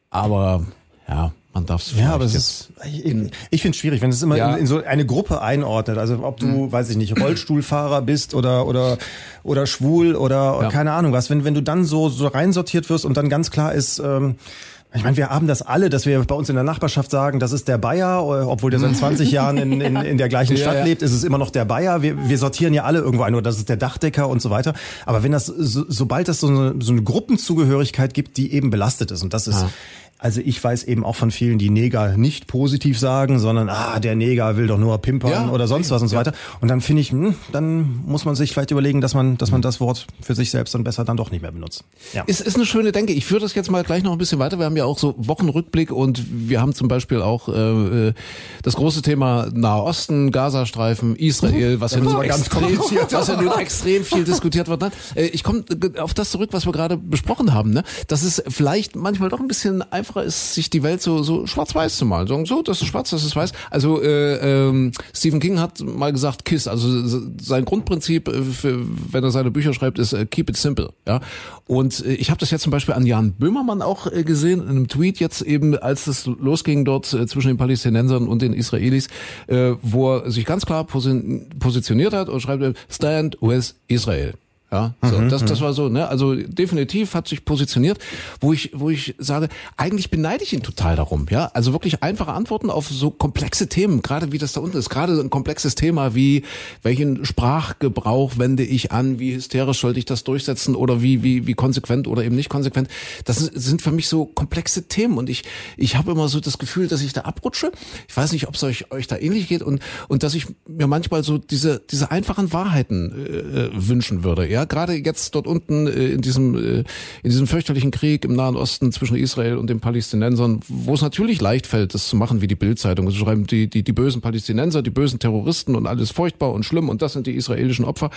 Aber ja, man darf es Ja, aber es ist, ich, ich finde es schwierig, wenn es immer ja. in, in, so eine Gruppe einordnet. Also ob du, mhm. weiß ich nicht, Rollstuhlfahrer bist oder oder oder schwul oder ja. keine Ahnung was. Wenn wenn du dann so so reinsortiert wirst und dann ganz klar ist. Ähm, ich meine, wir haben das alle, dass wir bei uns in der Nachbarschaft sagen, das ist der Bayer, obwohl der seit 20 Jahren in, in, in der gleichen Stadt ja, ja. lebt, ist es immer noch der Bayer. Wir, wir sortieren ja alle irgendwo ein, oder das ist der Dachdecker und so weiter. Aber wenn das, so, sobald es so eine, so eine Gruppenzugehörigkeit gibt, die eben belastet ist, und das ist, ja Also ich weiß eben auch von vielen, die Neger nicht positiv sagen, sondern ah, der Neger will doch nur pimpern Ja, oder sonst was und so weiter. Und dann finde ich, hm, dann muss man sich vielleicht überlegen, dass man, dass man das Wort für sich selbst dann besser dann doch nicht mehr benutzt. Ja. Ist, ist eine schöne Denke. Ich führe das jetzt mal gleich noch ein bisschen weiter. Wir haben ja auch so Wochenrückblick und wir haben zum Beispiel auch äh, äh, das große Thema Nahe Osten, Gazastreifen, Israel, was ja nun aber ganz extrem, kompliziert. was ja nun extrem viel diskutiert wird. Ne? Äh, Ich komme auf das zurück, was wir gerade besprochen haben, ne? dass es vielleicht manchmal doch ein bisschen einfacher ist, sich die Welt so, so schwarz-weiß zu malen. Sagen, so, das ist schwarz, das ist weiß. Also äh, ähm, Stephen King hat mal gesagt, KISS, also sein Grundprinzip, äh, für, wenn er seine Bücher schreibt, ist äh, Keep it simple. Ja? Und äh, ich habe das jetzt zum Beispiel an Jan Böhmermann auch äh, gesehen, in einem Tweet jetzt eben, als es losging dort äh, zwischen den Palästinensern und den Israelis, äh, wo er sich ganz klar posi positioniert hat und schreibt, Stand with Israel. Ja, so, das, das war so, ne? Also definitiv hat sich positioniert, wo ich, wo ich sage, eigentlich beneide ich ihn total darum, ja. Also wirklich einfache Antworten auf so komplexe Themen, gerade wie das da unten ist, gerade ein komplexes Thema wie welchen Sprachgebrauch wende ich an, wie hysterisch sollte ich das durchsetzen oder wie, wie, wie konsequent oder eben nicht konsequent. Das sind für mich so komplexe Themen und ich, ich habe immer so das Gefühl, dass ich da abrutsche. Ich weiß nicht, ob es euch, euch da ähnlich geht und, und dass ich mir manchmal so diese, diese einfachen Wahrheiten äh, äh, wünschen würde. Ja, gerade jetzt dort unten äh, in diesem äh, in diesem fürchterlichen Krieg im Nahen Osten zwischen Israel und den Palästinensern, wo es natürlich leicht fällt, das zu machen wie die Bildzeitung, zu schreiben die die die bösen Palästinenser, die bösen Terroristen und alles furchtbar und schlimm und das sind die israelischen Opfer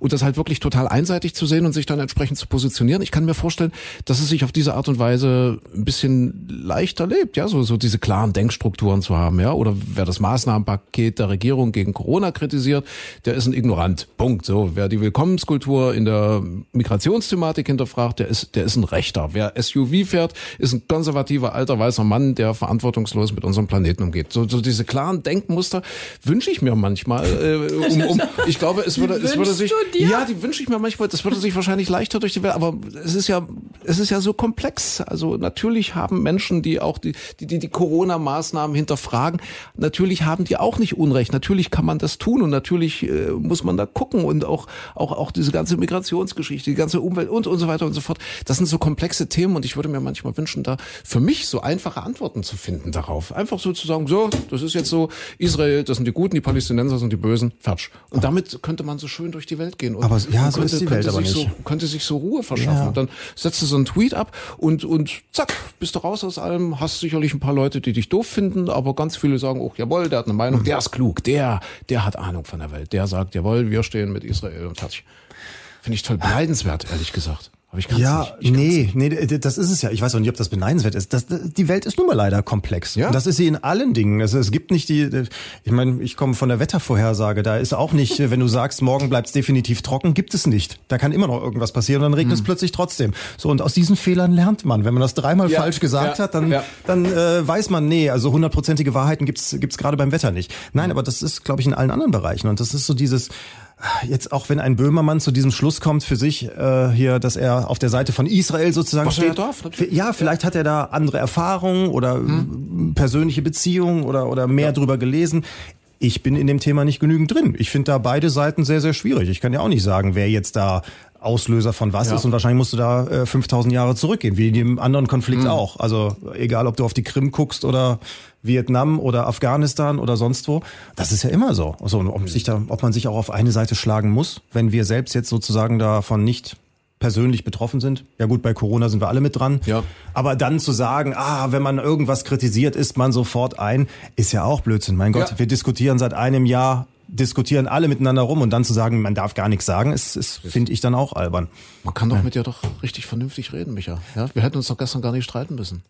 und das halt wirklich total einseitig zu sehen und sich dann entsprechend zu positionieren. Ich kann mir vorstellen, dass es sich auf diese Art und Weise ein bisschen leichter lebt, ja, so so diese klaren Denkstrukturen zu haben, ja, oder wer das Maßnahmenpaket der Regierung gegen Corona kritisiert, der ist ein Ignorant. Punkt. So, wer die Willkommenskultur in der Migrationsthematik hinterfragt, der ist, der ist ein Rechter. Wer SUV fährt, ist ein konservativer alter weißer Mann, der verantwortungslos mit unserem Planeten umgeht. So, so diese klaren Denkmuster wünsche ich mir manchmal. Äh, um, um, ich glaube, es würde, es würde sich, ja, die wünsche ich mir manchmal. Das würde sich wahrscheinlich leichter durch die Welt. Aber es ist ja, es ist ja so komplex. Also natürlich haben Menschen, die auch die, die, die, die Corona-Maßnahmen hinterfragen, natürlich haben die auch nicht Unrecht. Natürlich kann man das tun und natürlich äh, muss man da gucken und auch, auch, auch diese ganze Migrationsgeschichte, die ganze Umwelt und, und so weiter und so fort. Das sind so komplexe Themen und ich würde mir manchmal wünschen, da für mich so einfache Antworten zu finden darauf. Einfach so zu sagen, so, das ist jetzt so, Israel, das sind die Guten, die Palästinenser sind die Bösen, fertig. Und damit könnte man so schön durch die Welt gehen. Und, Aber ja, und so ist die Welt könnte aber sich nicht. So, könnte sich so Ruhe verschaffen. Ja. Und dann setzt du so einen Tweet ab und, und zack, bist du raus aus allem, hast sicherlich ein paar Leute, die dich doof finden, aber ganz viele sagen auch, jawohl, der hat eine Meinung, der ist klug, der, der hat Ahnung von der Welt, der sagt, jawohl, wir stehen mit Israel und fertig. Finde ich toll beneidenswert, ehrlich gesagt. Aber ich kann's Ja, nicht. Ich nee, nee, d- das ist es ja. Ich weiß auch nicht, ob das beneidenswert ist. Das, das, die Welt ist nun mal leider komplex. Ja. Und das ist sie in allen Dingen. Es, es gibt nicht die, ich meine, ich komme von der Wettervorhersage. Da ist auch nicht, wenn du sagst, morgen bleibt es definitiv trocken, gibt es nicht. Da kann immer noch irgendwas passieren und dann regnet es plötzlich trotzdem. So, und aus diesen Fehlern lernt man. Wenn man das dreimal Hm. Ja, falsch gesagt ja, hat, dann, ja. dann äh, weiß man, nee, also hundertprozentige Wahrheiten gibt's gibt's gerade beim Wetter nicht. Nein, aber das ist, glaube ich, in allen anderen Bereichen. Und das ist so dieses, Jetzt auch wenn ein Böhmermann zu diesem Schluss kommt für sich äh, hier, dass er auf der Seite von Israel sozusagen ja steht. darf, natürlich. ja, vielleicht hat er da andere Erfahrungen oder Hm. persönliche Beziehungen oder oder mehr drüber gelesen. Ich bin in dem Thema nicht genügend drin. Ich finde da beide Seiten sehr sehr schwierig. Ich kann ja auch nicht sagen, wer jetzt da Auslöser von was Ja. ist und wahrscheinlich musst du da äh, 5000 Jahre zurückgehen, wie in dem anderen Konflikt Hm. auch. Also egal, ob du auf die Krim guckst oder Vietnam oder Afghanistan oder sonst wo, das ist ja immer so. Also, und ob, sich da, ob man sich auch auf eine Seite schlagen muss, wenn wir selbst jetzt sozusagen davon nicht persönlich betroffen sind. Ja gut, bei Corona sind wir alle mit dran. Ja. Aber dann zu sagen, ah, wenn man irgendwas kritisiert, ist man sofort ein, ist ja auch Blödsinn. Mein Gott, Ja. wir diskutieren seit einem Jahr, diskutieren alle miteinander rum und dann zu sagen, man darf gar nichts sagen, ist, ist finde ich dann auch albern. Man kann doch mit dir doch richtig vernünftig reden, Micha. Ja, wir hätten uns doch gestern gar nicht streiten müssen.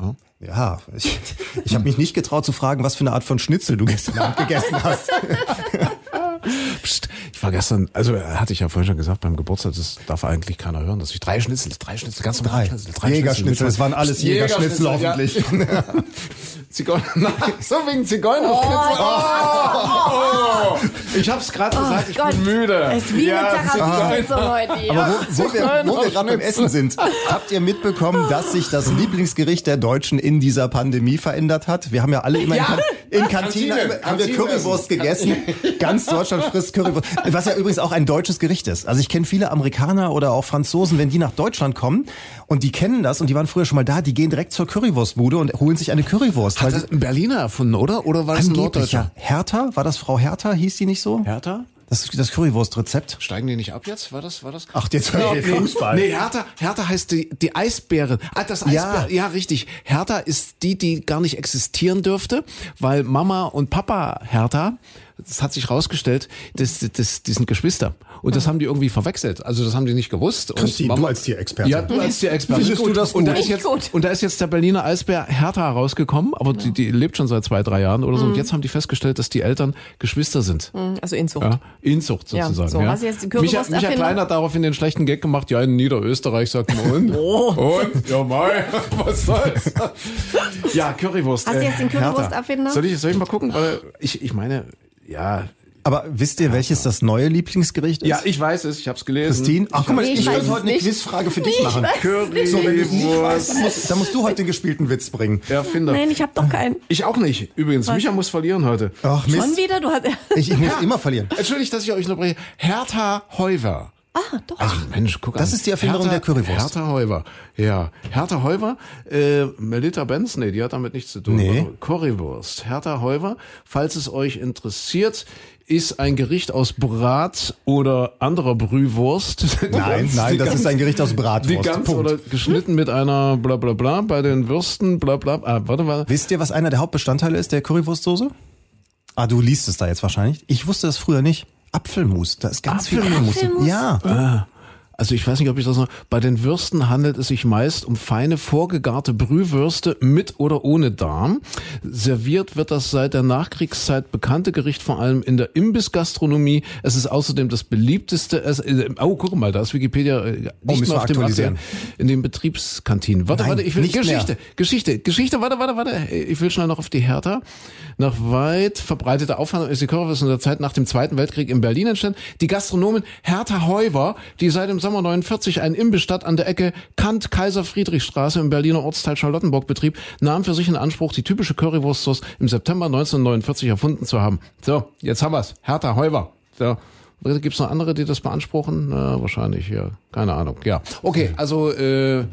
Ja. Ja, ich, ich habe mich nicht getraut zu fragen, was für eine Art von Schnitzel du gestern Abend gegessen hast. Psst, ich war gestern, also hatte ich ja vorhin schon gesagt, beim Geburtstag, das darf eigentlich keiner hören, dass ich drei Schnitzel, drei Schnitzel, ganz normal Drei. Schnitzel, drei Jägerschnitzel, es waren alles Psst, Jägerschnitzel ja. Zigeuner, so wegen Zigeunerschnitzel. Oh, Ich hab's gerade gesagt, ich Gott, bin müde. Es ist wie Ja, eine Therapiesitzung heute hier. Aber wo, wo wir, wo wir gerade beim. Essen sind, habt ihr mitbekommen, dass sich das Lieblingsgericht der Deutschen in dieser Pandemie verändert hat? Wir haben ja alle immer Ja, in, Kan In Kantine, Kantine, haben wir Kantine Currywurst gegessen. Ganz Deutschland frisst Currywurst. Was ja übrigens auch ein deutsches Gericht ist. Also ich kenne viele Amerikaner oder auch Franzosen, wenn die nach Deutschland kommen und die kennen das und die waren früher schon mal da, die gehen direkt zur Currywurstbude und holen sich eine Currywurst. Hat das ein Berliner erfunden, oder? Oder war das ein Norddeutscher? ja. Hertha, war das Frau Hertha? Hieß die nicht so? Hertha? Das ist das Currywurstrezept. Steigen die nicht ab jetzt? War das, war das? Ach, jetzt Ja, nee, Fußball. Nee, Hertha, Hertha heißt die, die Eisbären. Ah, das Ja. Eisbär, ja. richtig. Hertha ist die, die gar nicht existieren dürfte, weil Mama und Papa Hertha, das hat sich rausgestellt, das, das, die sind Geschwister. Und das haben die irgendwie verwechselt. Also das haben die nicht gewusst. Und Christine, Mama- du als Tierexperte. Ja, du als Tierexperte. Findest du das Und da ist jetzt, Gut. und da ist jetzt der Berliner Eisbär Hertha rausgekommen, aber die, die lebt schon seit zwei, drei Jahren oder so. Und jetzt haben die festgestellt, dass die Eltern Geschwister sind. Also Inzucht. Ja, Inzucht Ja, sozusagen. so, ja. hast du jetzt die Micha, Micha erfinden? Klein hat daraufhin den schlechten Gag gemacht, ja, in Niederösterreich sagt man und. Oh. Und? Ja, mei, was soll's? ja, Currywurst. Hast du äh, jetzt den Hertha. Currywurst-Erfinder? Soll ich, soll ich mal gucken? Weil ich, ich meine, ja. Aber wisst ihr, welches das neue Lieblingsgericht ist? Ja, ich weiß es, ich hab's gelesen. Christine? Ach, guck mal, ich ich es heute eine nicht. Quizfrage für dich ich machen. Currywurst. So, wenn du es nicht weißt, dann musst, dann musst du heute den gespielten Witz bringen. Erfinder. Nein, ich habe doch keinen. Ich auch nicht. Übrigens, Micha muss verlieren heute. Ach, Schon Mist. wieder? Du hast. Ich, ich muss immer verlieren. Entschuldigt, dass ich euch unterbreche. Hertha Heuwer. Ah, doch. Also Mensch, guck Das an. ist die Erfinderin der Currywurst. Hertha Heuwer. Ja, Hertha Heuwer, äh, Melita Benz, nee, die hat damit nichts zu tun. Nee. Also, Currywurst. Hertha Heuwer, falls es euch interessiert, ist ein Gericht aus Brat oder anderer Brühwurst. Nein, nein, das ist ein Gericht aus Die Bratwurst. ganz Punkt. oder geschnitten mit einer bla bla bla bei den Würsten, bla bla. Ah, warte mal. Wisst ihr, was einer der Hauptbestandteile ist der Currywurstsoße? Ah, du liest es da jetzt wahrscheinlich. Ich wusste das früher nicht. Apfelmus, da ist ganz viel Apfelmus? Apfelmus. Ja. Also ich weiß nicht, ob ich das noch. Bei den Würsten handelt es sich meist um feine vorgegarte Brühwürste mit oder ohne Darm. Serviert wird das seit der Nachkriegszeit bekannte Gericht vor allem in der Imbissgastronomie. Es ist außerdem das beliebteste. Es, äh, oh, guck mal, da ist Wikipedia äh, nicht müssen mehr auf dem aktuellen- in den Betriebskantinen. Warte, Nein, warte, ich will nicht Geschichte, mehr. Geschichte, Geschichte. Warte, warte, warte. Ich will schnell noch auf die Hertha. Nach weit verbreiteter Auffassung ist die Currywurst in der Zeit nach dem Zweiten Weltkrieg in Berlin entstanden. Die Gastronomin Hertha Heuwer, die seit dem Sommer 49 einen Imbissstadt an der Ecke Kant-Kaiser-Friedrich-Straße im Berliner Ortsteil Charlottenburg betrieb, nahm für sich in Anspruch, die typische Currywurstsauce im September 1949 erfunden zu haben. So, jetzt haben wir's. Hertha Heuwer. So. Gibt es noch andere, die das beanspruchen? Na, wahrscheinlich, ja. Keine Ahnung. Ja. Okay, also äh,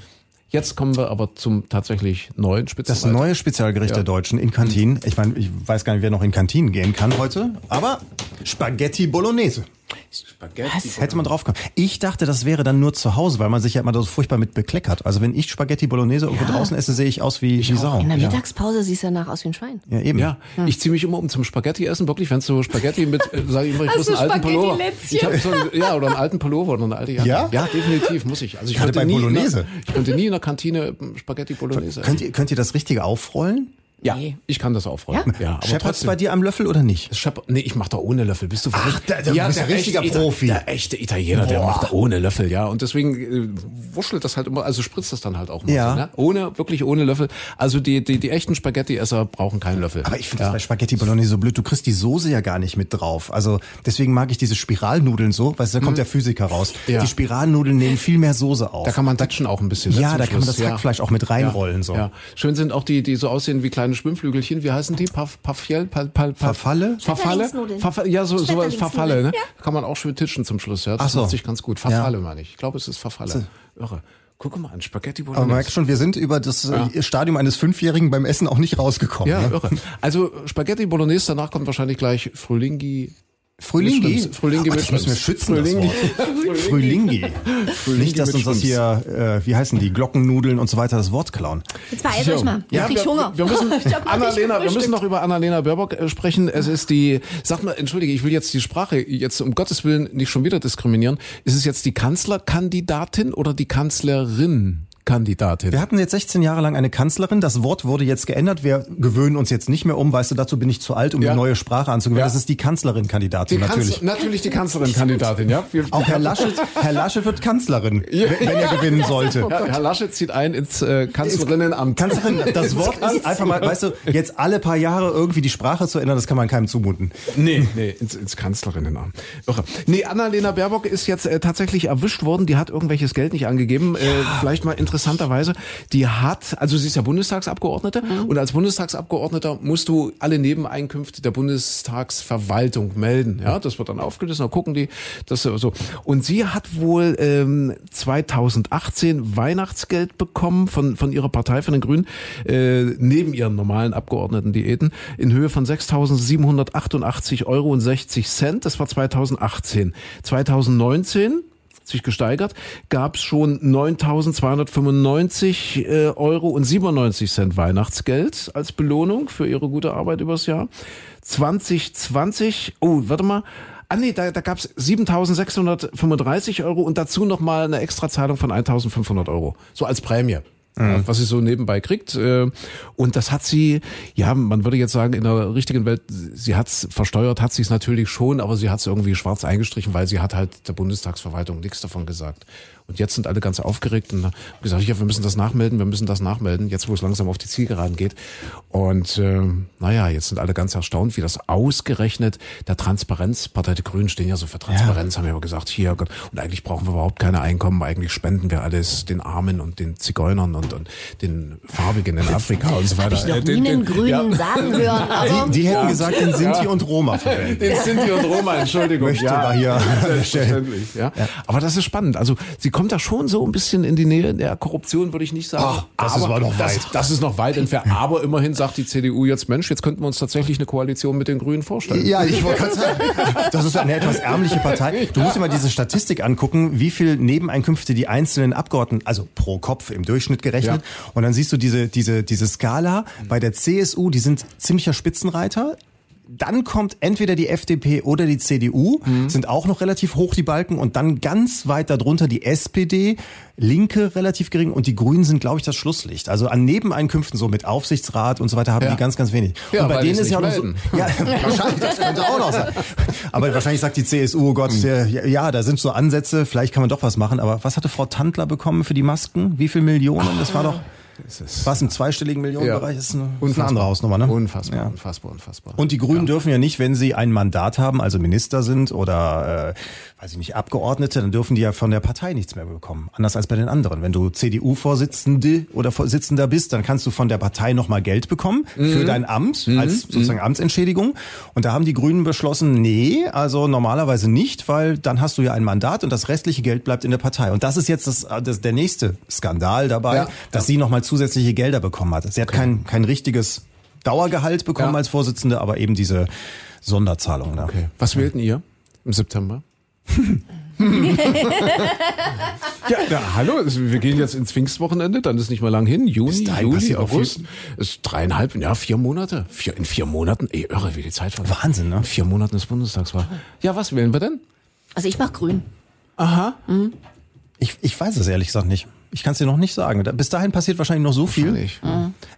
jetzt kommen wir aber zum tatsächlich neuen Das Spitzenreiter. neue Spezialgericht Ja. der Deutschen in Kantinen. Ich meine, ich weiß gar nicht, wer noch in Kantinen gehen kann heute, aber Spaghetti Bolognese. Spaghetti. Hätte man drauf kommen. Ich dachte, das wäre dann nur zu Hause, weil man sich ja immer so furchtbar mit bekleckert. Also wenn ich Spaghetti Bolognese irgendwo draußen esse, sehe ich aus wie die Sau. In der Mittagspause siehst du danach aus wie ein Schwein. Ja, eben. Ja, ich ziehe mich immer um zum Spaghetti essen, wirklich, wenn so Spaghetti mit, äh, sag ich immer, ich muss einen alten Pullover. Ich habe so einen, ja, oder einen alten Pullover oder eine alte Jacke. Ja? Ja, definitiv, muss ich. Also ich Gerade könnte bei nie, Bolognese. In der, ich könnte nie in der Kantine ähm, Spaghetti Bolognese essen. Könnt ihr, könnt ihr das Richtige aufrollen? Ja, Nee. ich kann das aufrollen. Ja? Ja, aber Scheppert's trotzdem. bei dir am Löffel oder nicht? Schepper, nee, ich mach da ohne Löffel. Bist du verrückt? da- da bist du ein richtiger echte Profi. Ita- Der echte Italiener, der Boah. macht da ohne Löffel, ja. Und deswegen äh, wurschtelt das halt immer, also spritzt das dann halt auch mal Ja. so, ne? Ohne, wirklich ohne Löffel. Also die, die, die echten Spaghetti-Esser brauchen keinen Löffel. Aber ich finde ja. das bei Spaghetti Bolognese so blöd. Du kriegst die Soße ja gar nicht mit drauf. Also deswegen mag ich diese Spiralnudeln so, weil da kommt der Physiker raus. Hm. Ja. Die Spiralnudeln nehmen viel mehr Soße auf. Da kann man datschen auch ein bisschen. ne, Ja, da kann man Schluss. das Hackfleisch auch mit reinrollen, so. Ja. Schön sind auch die, die so aussehen wie kleine Schwimmflügelchen. Wie heißen die? Paf, Pafiel? Pa, pa, pa, Verfalle? Verfalle? Schmetterlingsnudeln. Verfa ja, so, sowas Schmetterlingsnudeln, Verfalle, ne? ja. Kann man auch schön titschen zum Schluss, ja. Das Ach so. sich ganz gut. Verfalle, meine ich. Ich glaube, es ist Verfalle. Irre. Guck mal an, Spaghetti Aber Bolognese. man merkt schon, wir sind über das äh, Stadium eines Fünfjährigen beim Essen auch nicht rausgekommen. Ja, ne? irre. Also Spaghetti Bolognese, danach kommt wahrscheinlich gleich Frühlingi. Frühlingi? Frühlingi oh, mit müssen wir schützen, Frühlingi. das Wort. Frühlingi. Nicht, dass uns das hier, äh, wie heißen die, Glockennudeln und so weiter das Wort klauen. Jetzt beeilt euch mal. Ja, Jetzt krieg ich wir, Hunger. Wir müssen, Annalena, wir müssen noch über Annalena Baerbock äh, sprechen. Es ist die, sag mal, entschuldige, ich will jetzt die Sprache jetzt um Gottes Willen nicht schon wieder diskriminieren. Ist es jetzt die Kanzlerkandidatin oder die Kanzlerin? Kandidatin. Wir hatten jetzt 16 Jahre lang eine Kanzlerin. Das Wort wurde jetzt geändert. Wir gewöhnen uns jetzt nicht mehr um. Weißt du, dazu bin ich zu alt, um Ja. die neue Sprache anzugewöhnen. Ja. Das ist die Kanzlerin-Kandidatin natürlich. Kanzler, natürlich die Kanzlerin-Kandidatin, ja. Auch Herr Laschet, Herr Laschet wird Kanzlerin, wenn wenn er gewinnen sollte. ja, Herr Laschet zieht ein ins äh, Kanzlerinnenamt. Kanzlerin, das Wort ist einfach mal, weißt du, jetzt alle paar Jahre irgendwie die Sprache zu ändern, das kann man keinem zumuten. Nee, nee, ins, ins Kanzlerinnenamt. Irre. Nee, Annalena Baerbock ist jetzt äh, tatsächlich erwischt worden. Die hat irgendwelches Geld nicht angegeben. Äh, vielleicht mal interessiert interessanterweise, die hat, also sie ist ja Bundestagsabgeordnete und als Bundestagsabgeordneter musst du alle Nebeneinkünfte der Bundestagsverwaltung melden. Ja, das wird dann aufgelistet, dann gucken die, das so. Und sie hat wohl ähm, 2018 Weihnachtsgeld bekommen von von ihrer Partei, von den Grünen, äh, neben ihren normalen Abgeordnetendiäten in Höhe von 6.788 Euro und 60 Cent. Das war 2018. 2019 sich gesteigert, gab es schon 9.295 äh, Euro und 97 Cent Weihnachtsgeld als Belohnung für ihre gute Arbeit übers Jahr. 2020, oh, warte mal, Ah nee, da, da gab es 7.635 Euro und dazu nochmal eine Extrazahlung von 1.500 Euro. So als Prämie. Ja, was sie so nebenbei kriegt. äh, Und das hat sie, ja, man würde jetzt sagen, in der richtigen Welt, sie hat's versteuert, hat sie es natürlich schon, aber sie hat es irgendwie schwarz eingestrichen, weil sie hat halt der Bundestagsverwaltung nichts davon gesagt. Und jetzt sind alle ganz aufgeregt und haben gesagt, ja, wir müssen das nachmelden, wir müssen das nachmelden, jetzt wo es langsam auf die Zielgeraden geht. Und äh, naja, jetzt sind alle ganz erstaunt, wie das ausgerechnet der Transparenzpartei der Grünen stehen ja so für Transparenz, haben ja immer gesagt, hier Gott, und eigentlich brauchen wir überhaupt keine Einkommen, eigentlich spenden wir alles den Armen und den Zigeunern und, und den Farbigen in Afrika und so weiter. Ich noch Äh, den- den- Grünen ja. sagen hören, aber Die, die hätten gesagt, den Sinti und Roma verwenden. Den Sinti und Roma, Entschuldigung. Möchte aber hier selbstverständlich. Ja. Aber das ist spannend. Also sie kommt da schon so ein bisschen in die Nähe der Korruption, würde ich nicht sagen. Ach, das ist aber aber noch das, weit. Das ist noch weit entfernt. Aber immerhin sagt die CDU jetzt, Mensch, jetzt könnten wir uns tatsächlich eine Koalition mit den Grünen vorstellen. Ja, ich wollte gerade sagen, das ist eine etwas ärmliche Partei. Du musst dir mal diese Statistik angucken, wie viel Nebeneinkünfte die einzelnen Abgeordneten, also pro Kopf im Durchschnitt gerechnet. Und dann siehst du diese, diese, diese Skala bei der CSU, die sind ziemlicher Spitzenreiter. Dann kommt entweder die FDP oder die CDU, sind auch noch relativ hoch die Balken und dann ganz weit darunter die SPD, Linke relativ gering und die Grünen sind, glaube ich, das Schlusslicht. Also an Nebeneinkünften so mit Aufsichtsrat und so weiter haben Ja. die ganz, ganz wenig. Ja, und bei denen ist ja noch so, ja, wahrscheinlich, das könnte auch noch sein. Aber wahrscheinlich sagt die CSU, oh Gott, der, ja, ja, da sind so Ansätze, vielleicht kann man doch was machen. Aber was hatte Frau Tandler bekommen für die Masken? Wie viel Millionen? Das war doch, was im zweistelligen Millionenbereich? Das ist eine, eine andere Hausnummer, ne? Unfassbar, Ja. unfassbar, unfassbar. Und die Grünen dürfen ja nicht, wenn sie ein Mandat haben, also Minister sind oder, äh, weiß ich nicht, Abgeordnete, dann dürfen die ja von der Partei nichts mehr bekommen. Anders als bei den anderen. Wenn du CDU-Vorsitzende oder Vorsitzender bist, dann kannst du von der Partei nochmal Geld bekommen für dein Amt als sozusagen Amtsentschädigung. Und da haben die Grünen beschlossen, nee, also normalerweise nicht, weil dann hast du ja ein Mandat und das restliche Geld bleibt in der Partei. Und das ist jetzt das, das der nächste Skandal dabei, Ja. dass sie nochmal zusätzliche Gelder bekommen hat. Sie hat kein, kein richtiges Dauergehalt bekommen Ja. als Vorsitzende, aber eben diese Sonderzahlung. Ne? Okay. Was wählten ihr im September? Ja, na, hallo, wir gehen jetzt ins Pfingstwochenende, dann ist nicht mehr lang hin. Juni, Bis dahin Juli, August. Ist dreieinhalb, ja, vier Monate. Vier, in vier Monaten, ey, irre, wie die Zeit vergeht. Wahnsinn, ne? In vier Monaten ist Bundestagswahl. Ja, was wählen wir denn? also ich mach grün. Ich, ich weiß es ehrlich gesagt nicht. Ich kann es dir noch nicht sagen. Bis dahin passiert wahrscheinlich noch so viel. Wahrscheinlich.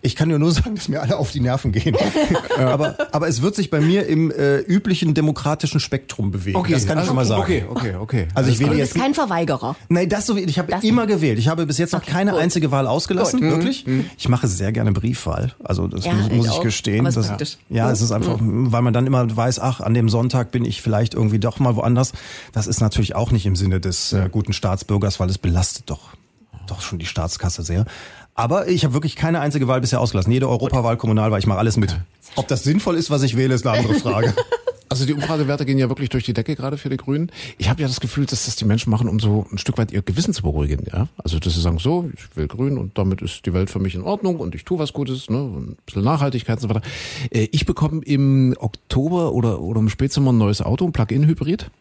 Ich kann dir nur sagen, dass mir alle auf die Nerven gehen. aber, aber es wird sich bei mir im äh, üblichen demokratischen Spektrum bewegen. das kann ich also, schon mal sagen. Okay, okay, okay. Also ich wähle Du jetzt bist kein Verweigerer. Nein, das so Ich habe immer gewählt. Ich habe bis jetzt noch Okay, keine gut. einzige Wahl ausgelassen, wirklich. Ich mache sehr gerne Briefwahl. Also das Ja, muss, ich muss ich auch. gestehen. Das, praktisch. ja, es ist einfach, weil man dann immer weiß, ach, an dem Sonntag bin ich vielleicht irgendwie doch mal woanders. Das ist natürlich auch nicht im Sinne des äh, guten Staatsbürgers, weil es belastet doch doch schon die Staatskasse sehr. Aber ich habe wirklich keine einzige Wahl bisher ausgelassen. Jede Europawahl, Kommunalwahl, ich mache alles mit. Ob das sinnvoll ist, was ich wähle, ist eine andere Frage. Also die Umfragewerte gehen ja wirklich durch die Decke gerade für die Grünen. Ich habe ja das Gefühl, dass das die Menschen machen, um so ein Stück weit ihr Gewissen zu beruhigen. Ja? Also dass sie sagen, so, ich will Grün und damit ist die Welt für mich in Ordnung und ich tue was Gutes, ne? und ein bisschen Nachhaltigkeit und so weiter. Äh, Ich bekomme im Oktober oder, oder im Spätsommer ein neues Auto, ein Plug-in-Hybrid.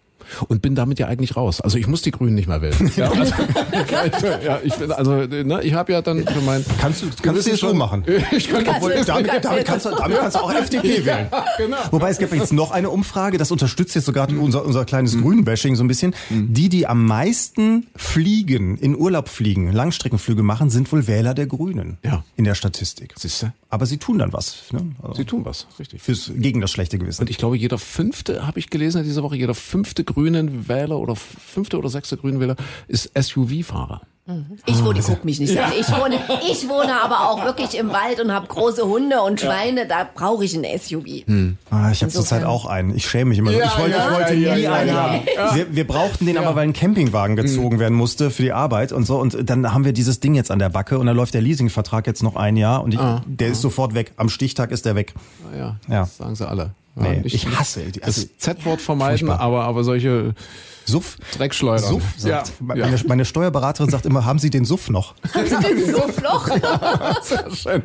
Und bin damit ja eigentlich raus. Also ich muss die Grünen nicht mehr wählen. Ja, also, ja, ich bin, also ne, ich habe ja dann für mein Kannst du, kannst du Gewissen es so schon- machen? Ich kann Obwohl, Kannst du- damit, kannst du- damit, kannst du, damit kannst du auch FDP wählen. genau. Wobei es gibt jetzt noch eine Umfrage, das unterstützt jetzt sogar unser, unser kleines Grünbashing so ein bisschen. Die, die am meisten fliegen, in Urlaub fliegen, Langstreckenflüge machen, sind wohl Wähler der Grünen. Ja. In der Statistik. Siehst du? Aber sie tun dann was. Ne? Also Sie tun was, richtig. fürs, gegen das schlechte Gewissen. Und ich glaube, jeder fünfte, habe ich gelesen in dieser Woche, jeder fünfte grünen Wähler oder fünfte oder sechste grünen Wähler ist SUV-Fahrer. Ich wohne, guck mich nicht an. Ich wohne, ich wohne aber auch wirklich im Wald und habe große Hunde und Schweine. Da brauche ich ein SUV. Ah, ich habe zurzeit auch einen. Ich schäme mich immer. so. Ja, ich wollte, ja, ich wollte ja, nie ja, einen ja. haben. Wir, wir brauchten den aber, weil ein Campingwagen gezogen werden musste für die Arbeit und so. Und dann haben wir dieses Ding jetzt an der Backe und dann läuft der Leasingvertrag jetzt noch ein Jahr und ich, der ist sofort weg. Am Stichtag ist der weg. Ja, Ja. das sagen sie alle. Nee, nicht- ich hasse die- das also- Z-Wort vermeiden, Furchtbar. aber, aber solche Suff. Dreckschleudern. Suff, ja, sagt. ja. Meine, meine Steuerberaterin sagt immer, haben Sie den Suff noch? so Floch. Sehr schön.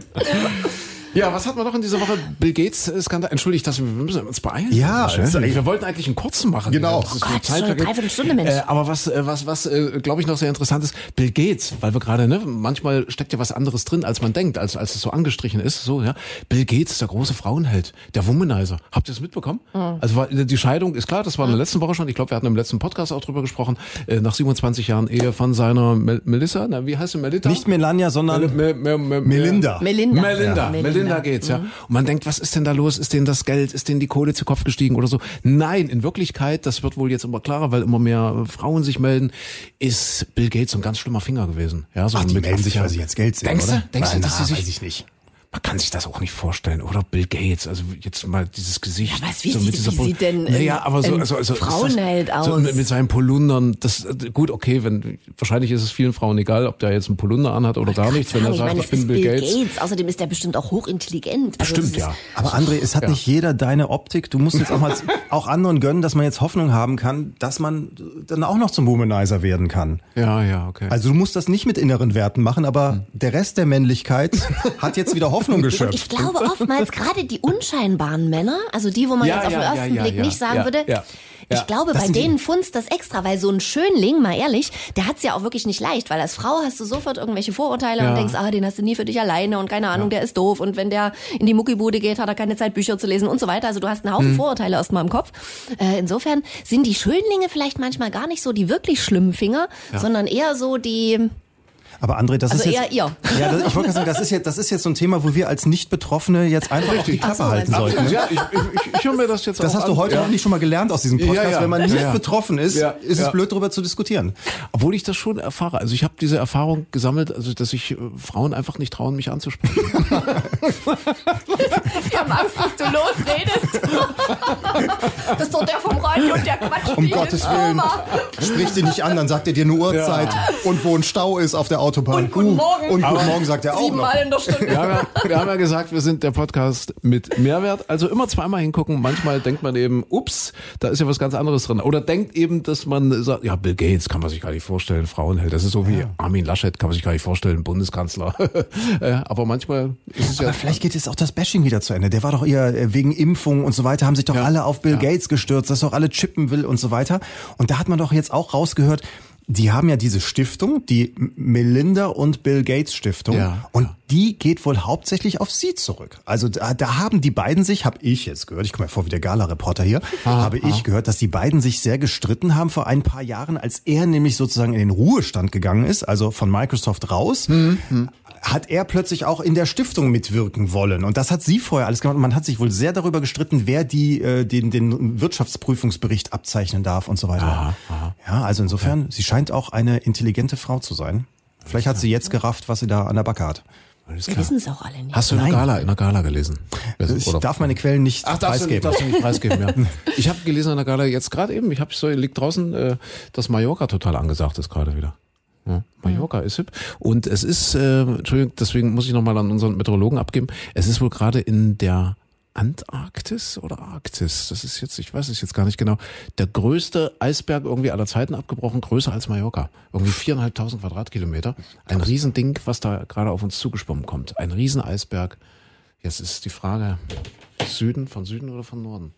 Ja, was hatten wir noch in dieser Woche? Bill Gates Skandal. Entschuldigt, dass wir, wir müssen uns beeilen. Ja, Schön. ist eigentlich- wir wollten eigentlich einen kurzen machen. Genau. Das ist Oh so Gott, Zeit schon eine. Dreiviertelstunde, Mensch. Äh, aber was, äh, was, was, äh, glaube ich, noch sehr interessant ist, Bill Gates, weil wir gerade, ne, manchmal steckt ja was anderes drin, als man denkt, als, als es so angestrichen ist. So, ja. Bill Gates, der große Frauenheld, der Womanizer. Habt ihr das mitbekommen? Also war, die Scheidung ist klar, das war in der letzten Woche schon. Ich glaube, wir hatten im letzten Podcast auch drüber gesprochen. Äh, nach 27 Jahren Ehe von seiner Mel Melissa, na, wie heißt sie, Melita? Nicht Melania, sondern Mel- Mel- Mel- Melinda. Melinda. Melinda, Ja. Melinda geht's, ja. Und man denkt, was ist denn da los? Ist denen das Geld? Ist denen die Kohle zu Kopf gestiegen oder so? Nein, in Wirklichkeit, das wird wohl jetzt immer klarer, weil immer mehr Frauen sich melden, ist Bill Gates ein ganz schlimmer Finger gewesen. Ja, so Ach, die melden sich, weil sie jetzt Geld sehen, Denkst oder? du? Denkst du, dass sie sich weiß ich nicht. Man kann sich das auch nicht vorstellen, oder? Bill Gates, also jetzt mal dieses Gesicht. Ja, was, wie so sieht- mit wie Pol- sieht denn Naja, aber so, ein also, also Frauenheld So aus? mit, mit seinen Polundern, das, gut, okay, wenn, wahrscheinlich ist es vielen Frauen egal, ob der jetzt einen Polunder anhat oder gar nichts, wenn er ich sagt, meine, ich bin Bill Gates. Außerdem ist der bestimmt auch hochintelligent. Also Stimmt, es ist- ja. Aber André, es hat Ja. nicht jeder deine Optik. Du musst jetzt auch mal auch anderen gönnen, dass man jetzt Hoffnung haben kann, dass man dann auch noch zum Womanizer werden kann. Ja, ja, okay. Also du musst das nicht mit inneren Werten machen, aber der Rest der Männlichkeit hat jetzt wieder Hoffnung Und geschöpft. ich glaube oftmals gerade die unscheinbaren Männer, also die, wo man Ja, jetzt auf den ja, ersten ja, Blick nicht sagen würde, ich glaube, Das bei denen funzt das extra, weil so ein Schönling, mal ehrlich, der hat's ja auch wirklich nicht leicht, weil als Frau hast du sofort irgendwelche Vorurteile und denkst, ah, den hast du nie für dich alleine und keine Ahnung, der ist doof und wenn der in die Muckibude geht, hat er keine Zeit, Bücher zu lesen und so weiter. Also du hast einen. Haufen Vorurteile erstmal im Kopf. Äh, insofern sind die Schönlinge vielleicht manchmal gar nicht so die wirklich schlimmen Finger, sondern eher so die, Aber André, das Also ist eher jetzt, ihr. Ja, das, ich wollte sagen, das ist jetzt, das ist jetzt so ein Thema, wo wir als Nicht-Betroffene jetzt einfach auch die Klappe so, halten sollten. ja, ich, ich, ich höre mir das jetzt Das auch hast du heute ja. noch nicht schon mal gelernt aus diesem Podcast. Ja, ja. Wenn man nicht Ja. betroffen ist, Ja, ist ja. es blöd, darüber zu diskutieren. Obwohl ich das schon erfahre. Also ich habe diese Erfahrung gesammelt, also dass sich äh, Frauen einfach nicht trauen, mich anzusprechen. Ich hab Angst, dass du losredest. das ist doch der vom Radio, der quatscht Um dich Gottes Willen. Sprich dir nicht an, dann sagt er dir eine Uhrzeit und wo ein Stau ist auf der Autobahn. Und guten Morgen. Und guten Morgen sagt er auch noch. Siebenmal in der Stunde. Wir haben, ja, wir haben ja gesagt, wir sind der Podcast mit Mehrwert. Also immer zweimal hingucken. Manchmal denkt man eben, ups, da ist ja was ganz anderes drin. Oder denkt eben, dass man sagt, ja, Bill Gates kann man sich gar nicht vorstellen, Frauenheld. Das ist so wie Armin Laschet, kann man sich gar nicht vorstellen, Bundeskanzler. Aber manchmal ist es ja... Aber vielleicht geht jetzt auch das Bashing wieder zu Ende. Der war doch eher äh, wegen Impfung und so weiter, haben sich doch Ja. alle auf Bill Ja. Gates gestürzt, dass er auch alle chippen will und so weiter. Und da hat man doch jetzt auch rausgehört, die haben ja diese Stiftung, die Melinda und Bill Gates Stiftung. Ja. Und die geht wohl hauptsächlich auf sie zurück. Also da, da haben die beiden sich, habe ich jetzt gehört, ich komme mir vor wie der Gala-Reporter hier, habe ich gehört, dass die beiden sich sehr gestritten haben vor ein paar Jahren, als er nämlich sozusagen in den Ruhestand gegangen ist, also von Microsoft raus hat er plötzlich auch in der Stiftung mitwirken wollen. Und das hat sie vorher alles gemacht. Und man hat sich wohl sehr darüber gestritten, wer die, äh, den, den Wirtschaftsprüfungsbericht abzeichnen darf und so weiter. Ja, also insofern, sie scheint auch eine intelligente Frau zu sein. Vielleicht hat sie jetzt gerafft, was sie da an der Backe hat. Alles Wir wissen es auch alle nicht. Hast du in der. Gala, in der Gala gelesen? Ich Oder- darf meine Quellen nicht Ach, darfst du, preisgeben. darfst du nicht preisgeben, ja. Ich habe gelesen an der Gala jetzt gerade eben, ich habe so liegt draußen, äh, dass Mallorca total angesagt ist gerade wieder. Ja, Mallorca ist hip. Und es ist, äh, Entschuldigung, deswegen muss ich nochmal an unseren Meteorologen abgeben, es ist wohl gerade in der Antarktis oder Arktis, das ist jetzt, ich weiß es jetzt gar nicht genau, der größte Eisberg irgendwie aller Zeiten abgebrochen, größer als Mallorca. Irgendwie viereinhalbtausend Quadratkilometer. Ein Riesending, was da gerade auf uns zugeschwommen kommt. Ein Rieseneisberg. Jetzt ist die Frage, Süden, von Süden oder von Norden?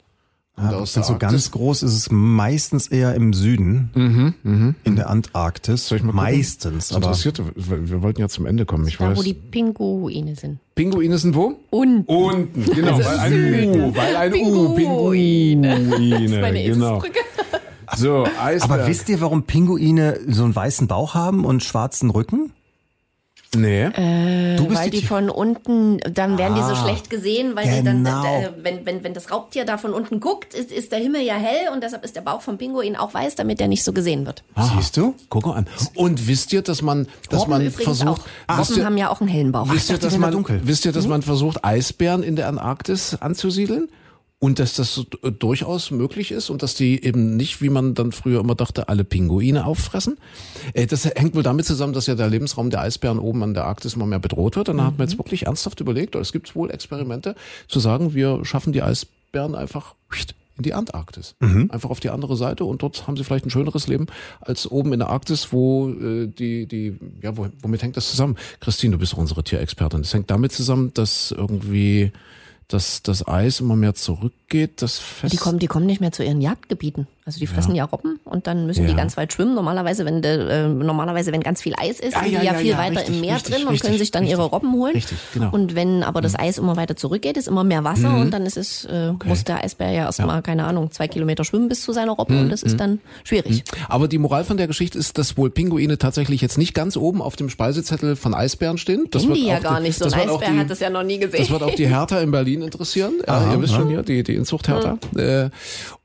Ja, aus der so Arktis? ganz groß ist es meistens eher im Süden, in der Antarktis. Mhm, Soll ich mal gucken? meistens, Das aber interessiert, wir wir wollten ja zum Ende kommen. Ich Da, weiß. wo die Pinguine sind. Pinguine sind wo? Und Unten, genau. weil ein U, weil ein U, Pinguine. Pinguine, meine genau. So, Eisberg. Aber wisst ihr, warum Pinguine so einen weißen Bauch haben und schwarzen Rücken? Nee. du bist weil die die von unten, dann werden die so schlecht gesehen, weil die dann, genau. äh, wenn, wenn, wenn das Raubtier da von unten guckt, ist, ist der Himmel ja hell und deshalb ist der Bauch vom Pinguin auch weiß, damit der nicht so gesehen wird. Siehst du? Guck mal an. Und wisst ihr, dass man, dass Robben man versucht, auch. wisst Robben ihr, haben ja auch einen hellen Bauch. wisst ihr, dass man, dunkel. wisst ihr, dass man versucht, Eisbären in der Antarktis anzusiedeln? Und dass das so, äh, durchaus möglich ist und dass die eben nicht, wie man dann früher immer dachte, alle Pinguine auffressen. Äh, Das hängt wohl damit zusammen, dass ja der Lebensraum der Eisbären oben an der Arktis immer mehr bedroht wird. Und da hat man jetzt wirklich ernsthaft überlegt, es gibt wohl Experimente, zu sagen, wir schaffen die Eisbären einfach in die Antarktis. Einfach auf die andere Seite und dort haben sie vielleicht ein schöneres Leben als oben in der Arktis, wo äh, die, die, ja, wo, womit hängt das zusammen? Christine, du bist auch unsere Tierexpertin. Das hängt damit zusammen, dass irgendwie dass das Eis immer mehr zurückgeht, das fest. Die kommen, die kommen nicht mehr zu ihren Jagdgebieten. Also die fressen ja, Robben und dann müssen Ja. die ganz weit schwimmen. Normalerweise, wenn de, äh, normalerweise, wenn ganz viel Eis ist, Ja, sind ja, die ja, ja, viel ja, weiter richtig, im Meer richtig, drin und richtig, können sich dann ihre. Robben holen. Richtig, genau. Und wenn aber das Eis immer weiter zurückgeht, ist immer mehr Wasser und dann ist es, äh, muss der Eisbär ja erstmal, keine Ahnung, zwei Kilometer schwimmen bis zu seiner Robbe und das ist dann schwierig. Aber die Moral von der Geschichte ist, dass wohl Pinguine tatsächlich jetzt nicht ganz oben auf dem Speisezettel von Eisbären stehen. Das Kennen wird die ja gar nicht. So ein Eisbär die- hat das ja noch nie gesehen. Das wird auch die Hertha in Berlin interessieren. Ja, ihr wisst schon hier, die, die Inzucht Hertha. Äh,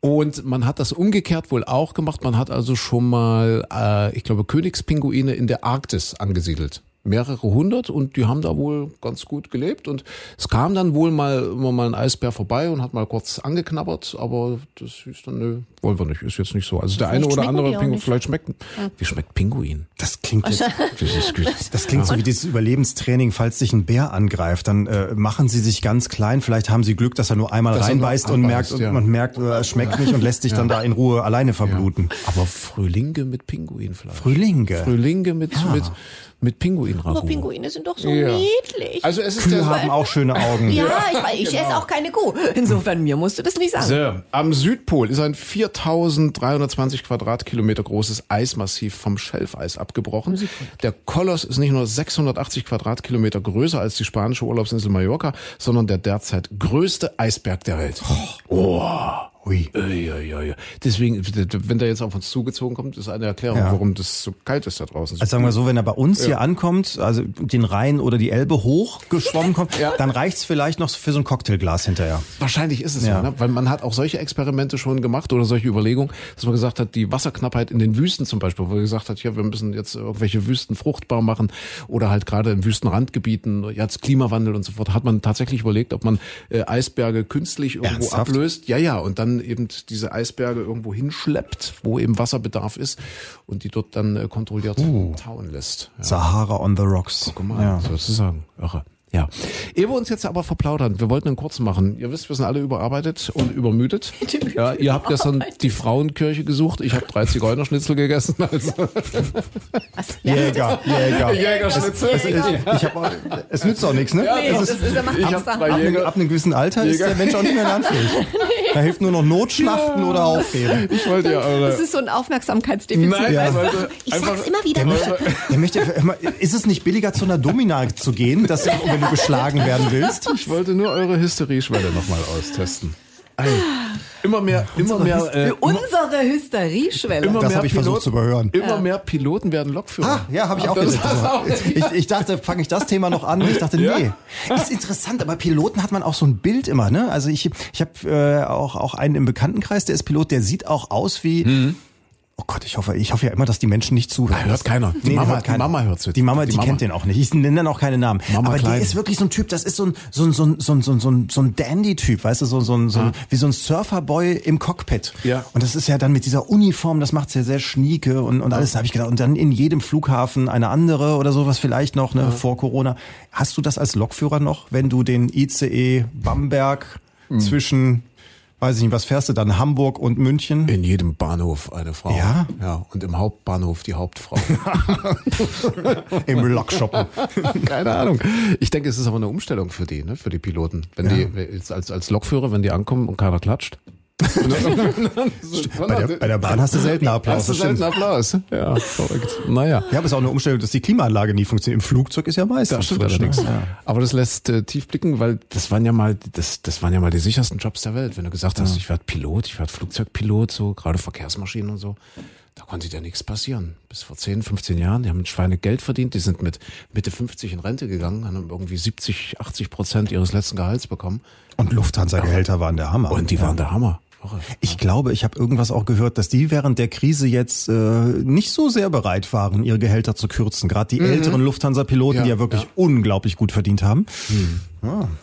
Und man hat das umgekehrt wohl auch gemacht. Man hat also schon mal, äh, ich glaube, Königspinguine in der Arktis angesiedelt. Mehrere hundert und die haben da wohl ganz gut gelebt. Und es kam dann wohl mal immer mal ein Eisbär vorbei und hat mal kurz angeknabbert, aber das hieß dann, nö, wollen wir nicht, ist jetzt nicht so. Also der eine Vielleicht oder schmecken andere Pinguin, vielleicht schmeckt, wie schmeckt Pinguin? Das klingt jetzt, Das ist gut. das klingt so wie dieses Überlebenstraining, falls sich ein Bär angreift, dann äh, machen sie sich ganz klein. Vielleicht haben sie Glück, dass er nur einmal Dass er nur reinbeißt und merkt, anbeißt, ja. und man merkt, äh, es schmeckt nicht und lässt sich dann da in Ruhe alleine verbluten. Aber Frühlinge mit Pinguinfleisch. Frühlinge. Frühlinge mit, mit, mit Pinguinragout. Aber Pinguine sind doch so Ja. niedlich. Also es ist Kühe der, haben auch schöne Augen. ja, ich, weiß, ich genau. esse auch keine Kuh. Insofern, mir musst du das nicht sagen. So, am Südpol ist ein 4320 Quadratkilometer großes Eismassiv vom Schelfeis abgebrochen. Der Koloss ist nicht nur 680 Quadratkilometer größer als die spanische Urlaubsinsel Mallorca, sondern der derzeit größte Eisberg der Welt. Ui. Ui, ui, ui. Deswegen, wenn der jetzt auf uns zugezogen kommt, ist eine Erklärung, Ja. warum das so kalt ist da draußen. Also sagen wir so, wenn er bei uns hier ankommt, also den Rhein oder die Elbe hochgeschwommen kommt, Ja. dann reicht's vielleicht noch für so ein Cocktailglas hinterher. Wahrscheinlich ist es Ja. ne? weil man hat auch solche Experimente schon gemacht oder solche Überlegungen, dass man gesagt hat, die Wasserknappheit in den Wüsten zum Beispiel, wo man gesagt hat, ja, wir müssen jetzt irgendwelche Wüsten fruchtbar machen oder halt gerade in Wüstenrandgebieten, jetzt Klimawandel und so fort, hat man tatsächlich überlegt, ob man äh, Eisberge künstlich irgendwo Ernsthaft? ablöst. Ja, ja, und dann eben diese Eisberge irgendwo hinschleppt, wo eben Wasserbedarf ist und die dort dann äh, kontrolliert tauen lässt. Ja. Sahara on the Rocks. Guck mal, Ja. sozusagen. Irre. Ja. Ehe wir uns jetzt aber verplaudern, wir wollten einen kurzen machen. Ihr wisst, wir sind alle überarbeitet und übermüdet. Ja, ihr habt gestern die Frauenkirche gesucht. Ich habe drei Zigeunerschnitzel gegessen. Also. Was? Ja, Jäger, Jäger. Jägerschnitzel. Es, ich, ich hab, auch- es nützt auch nichts, ne? Nee, Es das ist, ist, er macht ich hab ab, einem, ab einem gewissen Alter ist Jäger. der Mensch auch nicht mehr lernfähig. Da hilft nur noch Notschlachten oder Aufreden. Ich wollte ja eure. Das ist so ein Aufmerksamkeitsdefizit. Nein, Ja. ich einfach. sag's immer wieder. Der möchte, der möchte, immer- ist es nicht billiger, zu einer Domina zu gehen, dass, wenn du geschlagen werden willst? Ich wollte nur eure Hysterieschwelle nochmal austesten. Ei. Immer mehr, immer mehr, äh, Unsere Hysterieschwelle. immer Das habe ich versucht zu überhören. Immer mehr Piloten werden Lokführer. Ah, ja, habe ich auch auch Ich, ich dachte, fange ich das Thema noch an? Ich dachte, Ja. nee. Ist interessant, aber Piloten hat man auch so ein Bild immer, ne? Also ich, ich habe äh, auch, auch einen im Bekanntenkreis, der ist Pilot, der sieht auch aus wie. Oh Gott, ich hoffe, ich hoffe ja immer, dass die Menschen nicht zuhören. Ah, hört keiner. Die Nee, Mama- hört keiner. die Mama hört's jetzt. Die Mama, die, Die Mama. kennt den auch nicht. Ich nenne dann auch keine Namen. Mama aber Klein. der ist wirklich so ein Typ, das ist so ein, so ein, so ein, so ein, so ein, so ein, Dandy-Typ, weißt du, so, so ein, so ein, wie so ein Surferboy im Cockpit. Ja. Und das ist ja dann mit dieser Uniform, das macht's ja sehr schnieke und, und alles, da habe ich gedacht. Und dann in jedem Flughafen eine andere oder sowas vielleicht noch, ne, vor Corona. Hast du das als Lokführer noch, wenn du den ICE Bamberg Hm. zwischen, weiß ich nicht, was fährst du dann, Hamburg und München? In jedem Bahnhof eine Frau. Ja? Ja. Und im Hauptbahnhof die Hauptfrau. Im Lokshoppen. Keine Ahnung. Ich denke, es ist aber eine Umstellung für die, ne, für die Piloten. Wenn die jetzt als, als Lokführer, wenn die ankommen und keiner klatscht. Bei der, bei der Bahn hast du selten Applaus. Hast du das stimmt. selten Applaus. Ja, verrückt. Naja. Ja, aber es ist auch eine Umstellung, dass die Klimaanlage nie funktioniert. Im Flugzeug ist ja meistens Da stimmt allerdings. ne? Ja. Aber das lässt äh, tief blicken, weil das waren ja mal, das, das waren ja mal die sichersten Jobs der Welt. Wenn du gesagt hast, ich werde Pilot, ich werde Flugzeugpilot, so gerade Verkehrsmaschinen und so. da konnte dir nichts passieren. Bis vor 10, 15 Jahren, die haben mit Schweine Geld verdient, die sind mit Mitte 50 in Rente gegangen, haben irgendwie 70, 80 Prozent ihres letzten Gehalts bekommen. Und Lufthansa-Gehälter waren der Hammer. Und die waren der Hammer. Ich glaube, ich habe irgendwas auch gehört, dass die während der Krise jetzt äh, nicht so sehr bereit waren, ihre Gehälter zu kürzen. Gerade die älteren Lufthansa-Piloten, Ja, die ja wirklich unglaublich gut verdient haben.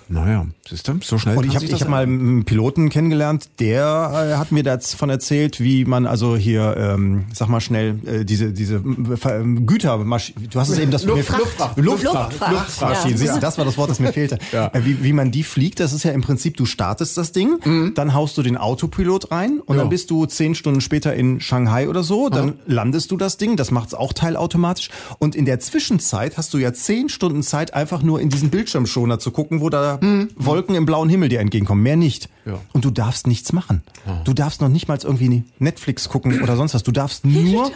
Naja, siehst du, so schnell Und ich habe hab mal einen Piloten kennengelernt, der äh, hat mir davon erzählt, wie man also hier, ähm, sag mal schnell, äh, diese diese äh, ähm, Gütermaschinen, du hast es eben das Luftfracht. Luftfracht, Luftfracht. Luftfracht, Luftmaschinen, Ja. siehst du, das war das Wort, das mir fehlte. Ja. Äh, wie, wie man die fliegt, das ist ja im Prinzip, du startest das Ding, dann haust du den Autopilot rein und Ja. dann bist du zehn Stunden später in Shanghai oder so, dann landest du das Ding, das macht's auch teilautomatisch und in der Zwischenzeit hast du ja zehn Stunden Zeit, einfach nur in diesen Bildschirmschoner zu gucken, wo da Wolken im blauen Himmel dir entgegenkommen, mehr nicht. Ja. Und du darfst nichts machen. Du darfst noch nicht mal irgendwie Netflix gucken oder sonst was. Du darfst nur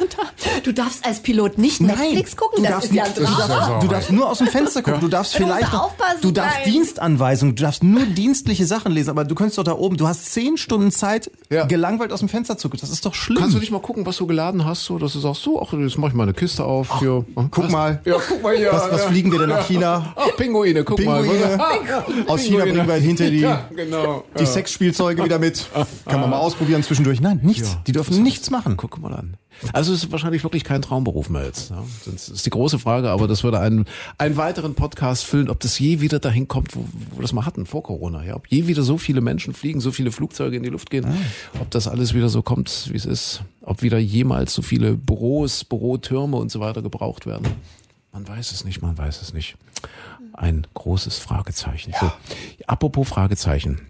Du darfst als Pilot nicht Netflix gucken, du das darfst, ist ja nicht- ein du, Drama. darfst, du darfst nur aus dem Fenster gucken. Du darfst Du vielleicht aufpassen, du darfst nein. Dienstanweisungen, du darfst nur dienstliche Sachen lesen, aber du könntest doch da oben, du hast zehn Stunden Zeit, Ja. gelangweilt aus dem Fenster zu gucken. Das ist doch schlimm. Kannst du nicht mal gucken, was du geladen hast, so, dass du sagst, so, ach, jetzt mach ich mal eine Kiste auf. hier. guck Was? mal. Ja, guck mal hier. Was- was ja. fliegen wir denn nach China? Ach, Pinguine, guck Pinguine. mal. Aus China bringen wir hinter die, Ja, genau. die ja. Sexspielzeuge wieder mit. Kann man mal ausprobieren zwischendurch. Nein, nichts. Ja. Die dürfen nichts machen. Guck mal an. Also es ist wahrscheinlich wirklich kein Traumberuf mehr jetzt. Ja. Das ist die große Frage, aber das würde einen, einen weiteren Podcast füllen, ob das je wieder dahin kommt, wo, wo wir das mal hatten, vor Corona. Ja. Ob je wieder so viele Menschen fliegen, so viele Flugzeuge in die Luft gehen, ob das alles wieder so kommt, wie es ist. Ob wieder jemals so viele Büros, Bürotürme und so weiter gebraucht werden. Man weiß es nicht, man weiß es nicht. Ein großes Fragezeichen. So, apropos Fragezeichen.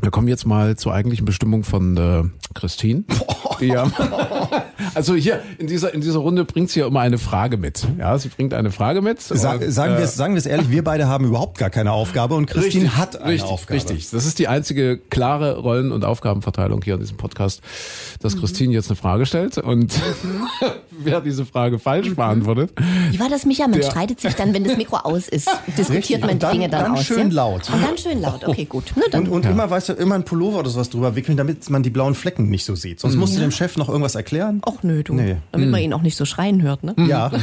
Wir kommen jetzt mal zur eigentlichen Bestimmung von äh, Christine. Ja. Also hier in dieser in dieser Runde bringt sie ja immer eine Frage mit. Ja, sie bringt eine Frage mit. Sag, und, sagen äh, wir es sagen wir es ehrlich, wir beide haben überhaupt gar keine Aufgabe und Christine richtig, hat eine richtig, Aufgabe. Richtig, das ist die einzige klare Rollen- und Aufgabenverteilung hier in diesem Podcast, dass Christine jetzt eine Frage stellt und wer diese Frage falsch beantwortet, Wie war das, Micha? Man Der- streitet sich dann, wenn das Mikro aus ist. Diskutiert man die dann- Dinge dann, dann aus. schön ja? laut. Und dann schön laut. Okay, gut. Na, dann. Und, und immer, weißt du, immer ein Pullover oder sowas drüber wickeln, damit man die blauen Flecken nicht so sieht. Sonst musst du dem Chef noch irgendwas erklären. Och nö, du. Nee. Damit man ihn auch nicht so schreien hört, ne? Ja.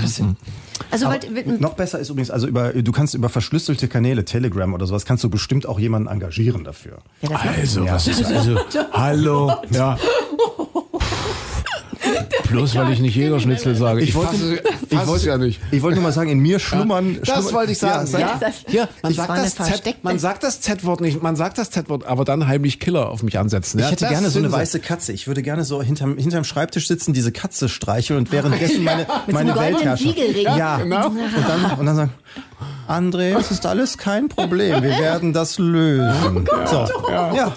Also, Aber weil, noch besser ist übrigens, also über, du kannst über verschlüsselte Kanäle, Telegram oder sowas, kannst du bestimmt auch jemanden engagieren dafür. ja, Also, was ist also? Hallo, ja. Bloß weil ich nicht Jägerschnitzel sage. Ich, wollte- fasse, ich fasse wollte- ja nicht. Ich wollte nur mal sagen, in mir schlummern. Das schlummern- wollte ich sagen. sag- Ja, das- Hier, man sagt das Z, man sagt das Z-Wort nicht, man sagt das Z-Wort, aber dann heimlich Killer auf mich ansetzen. Ich ja, hätte das gerne so eine weiße Katze. Ich würde gerne so hinterm, hinterm Schreibtisch sitzen, diese Katze streicheln und währenddessen meine, meine Weltherrschaft. Siegelring. Ja, genau. Und dann, und dann sagen, André, es ist alles kein Problem. Wir werden das lösen. so, ja,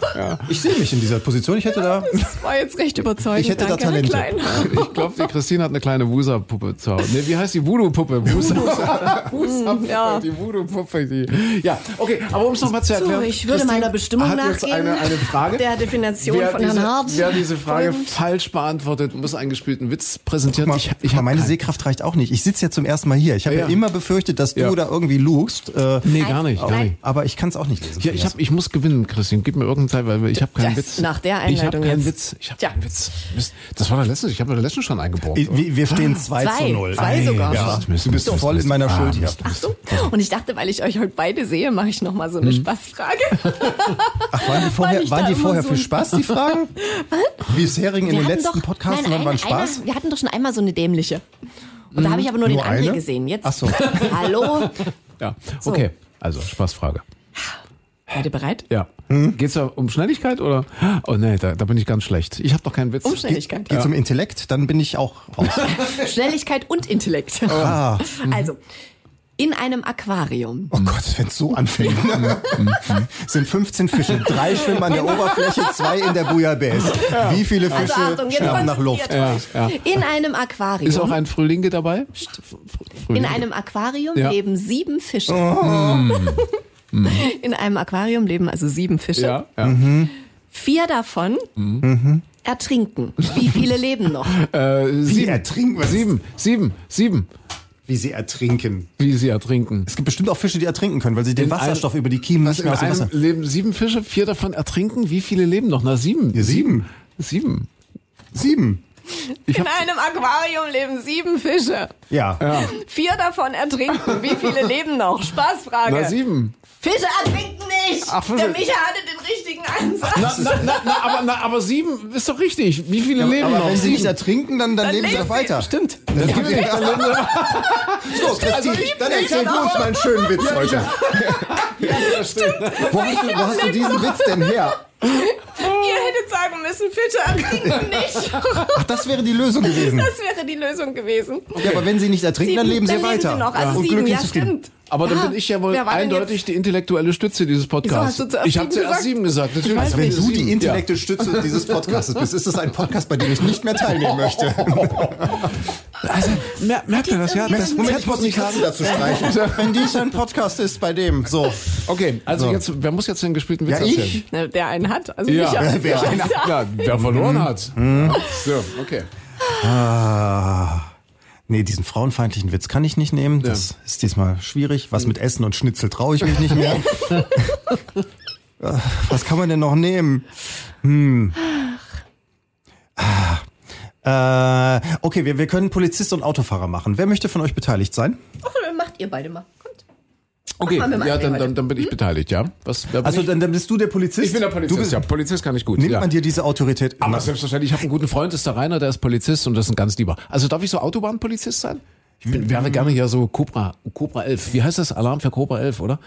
Ich sehe mich in dieser Position. Ich hätte da, Das war jetzt recht überzeugend. ich hätte da Danke, Herr Talente. Ich glaube, die Christine hat eine kleine Wusa-Puppe zu Hause. Nee, wie heißt die Voodoo-Puppe? Wusa. Ja. die Voodoo-Puppe. Die. Ja, okay, aber um es nochmal zu erklären. So, ich würde Christine meiner Bestimmung hat jetzt nachgehen. eine, eine Frage. Der Definition wer von diese, Herrn Hart. Wer diese Frage folgend. falsch beantwortet, muss einen gespielten Witz präsentieren. Mal, ich ich mal, meine Sehkraft reicht auch nicht. Ich sitze ja zum ersten Mal hier. Ich habe ja. Ja. immer befürchtet, dass du Ja. da irgendwie lugst. Äh, Nee, gar nicht. Gar nicht. aber ich kann es auch nicht lesen. Ja, ich, hab, ich muss gewinnen, Christine. Gib mir irgendeine Zeit, weil ich habe keinen Das- Witz. nach der Ich habe Einleitung keinen jetzt. Witz. Ich habe keinen Witz. Mist. Das war der letzte. Ich habe der letzte schon eingebrockt. Ich- wir, wir stehen 2 Zwei. zu 0. Zwei sogar Ja. Mist, du bist Mist, voll Mist, in meiner Mist. Schuld Ah, hier. Mist. Ach so. Und ich dachte, weil ich euch heute beide sehe, mache ich noch mal so eine Hm. Spaßfrage. Ach, waren die vorher, waren die vorher so für Spaß, die Fragen? Was? Bisherigen in den letzten Podcasts waren, Spaß? Wir hatten doch schon einmal so eine dämliche. Und da habe ich aber nur, den Nur André eine? gesehen. Jetzt. Ach so. Hallo. Ja, okay. Also, Spaßfrage. Seid ihr bereit? Ja. Geht's da um Schnelligkeit oder? Oh nee, da, da bin ich ganz schlecht. Ich habe doch keinen Witz. Um Schnelligkeit. Geht zum Intellekt, dann bin ich auch raus. Schnelligkeit und Intellekt. Ah. Also, in einem Aquarium. Oh Gott, wenn es so anfängt. sind 15 Fische. Drei schwimmen an der Oberfläche, zwei in der Bouillabaisse. Wie viele Fische Also Achtung, jetzt schnappen nach Luft? Ja, ja. In einem Aquarium. Ist auch ein Frühlinge dabei? in Frühlinge. einem Aquarium Ja. leben sieben Fische. In einem Aquarium leben also sieben Fische. Ja, ja. Mhm. Vier davon ertrinken. Wie viele leben noch? Äh, Wie sieben, ertrinken? Was? sieben, sieben, sieben, Wie sie ertrinken. wie sie ertrinken. Es gibt bestimmt auch Fische, die ertrinken können, weil sie den In Wasserstoff einem- über die Kiemen nicht mehr aus dem Wasser... leben sieben Fische, vier davon ertrinken. Wie viele leben noch? Na, sieben. Ja, sieben. Sieben. Sieben. Ich In einem Aquarium leben sieben Fische. Ja. Vier davon ertrinken. Wie viele leben noch? Spaßfrage. na, sieben. Fische ertrinken nicht. Ach, Fische- Der Micha hatte den richtigen Ansatz. Na, na, na, na, aber, na, aber sieben ist doch richtig. Wie viele leben Aber noch? wenn sie nicht Sieben. ertrinken, dann, dann, leben sie doch weiter. Stimmt. Dann leben sie, dann leben sie. So, Christine, dann erzähl du uns mal einen schönen Witz heute. Wo hast, du, wo hast du diesen Witz denn her? Ihr hättet sagen müssen, Fische ertrinken nicht. Ach, das wäre die Lösung gewesen. Das wäre die Lösung gewesen. Ja, aber wenn sie nicht ertrinken, dann leben sie dann weiter. Leben sie noch. Also Und sieben, glücklich ja, zufrieden. stimmt. Aber dann Ah, bin ich ja wohl eindeutig die intellektuelle Stütze dieses Podcasts. ich habe sieben zuerst gesagt? sieben gesagt. Natürlich. weiß Wenn du die Sieben. intellektuelle Stütze dieses Podcasts bist, ist das ein Podcast, bei dem ich nicht mehr teilnehmen möchte. Ja. Also, mer merkt ihr das? Ja, das Moment, ich muss die Katzen dazu streichen. Wenn dies ein Podcast ist, bei dem. So. Okay, also So. jetzt, wer muss jetzt den gespielten Witz Ja, erzählen? ich. Na, Der einen hat. Also Ja, Micha. wer einen ist ja- Ja, wer verloren hat. So, okay. Ah. Nee, diesen frauenfeindlichen Witz kann ich nicht nehmen. Das ist diesmal schwierig. Was mit Essen und Schnitzel traue ich mich nicht mehr. Ah, Was kann man denn noch nehmen? Hm. Ah. Äh, okay, wir, wir können Polizist und Autofahrer machen. Wer möchte von euch beteiligt sein? Ach, dann macht ihr beide mal. Kommt. Okay, machen wir mal ja, dann, heute. dann, dann bin ich beteiligt, ja. Was, wer bin Also ich? dann, dann bist du der Polizist. ich bin der Du Polizist, bist, ja. Polizist kann ich gut. Nimmt ja. man dir diese Autorität? Aber selbstverständlich, ich habe einen guten Freund, das ist der Rainer, der ist Polizist und das ist ein ganz lieber. Also darf ich so Autobahnpolizist sein? Ich bin, wäre gerne hier so Cobra, Cobra 11. Wie heißt das? Alarm für Cobra 11, oder?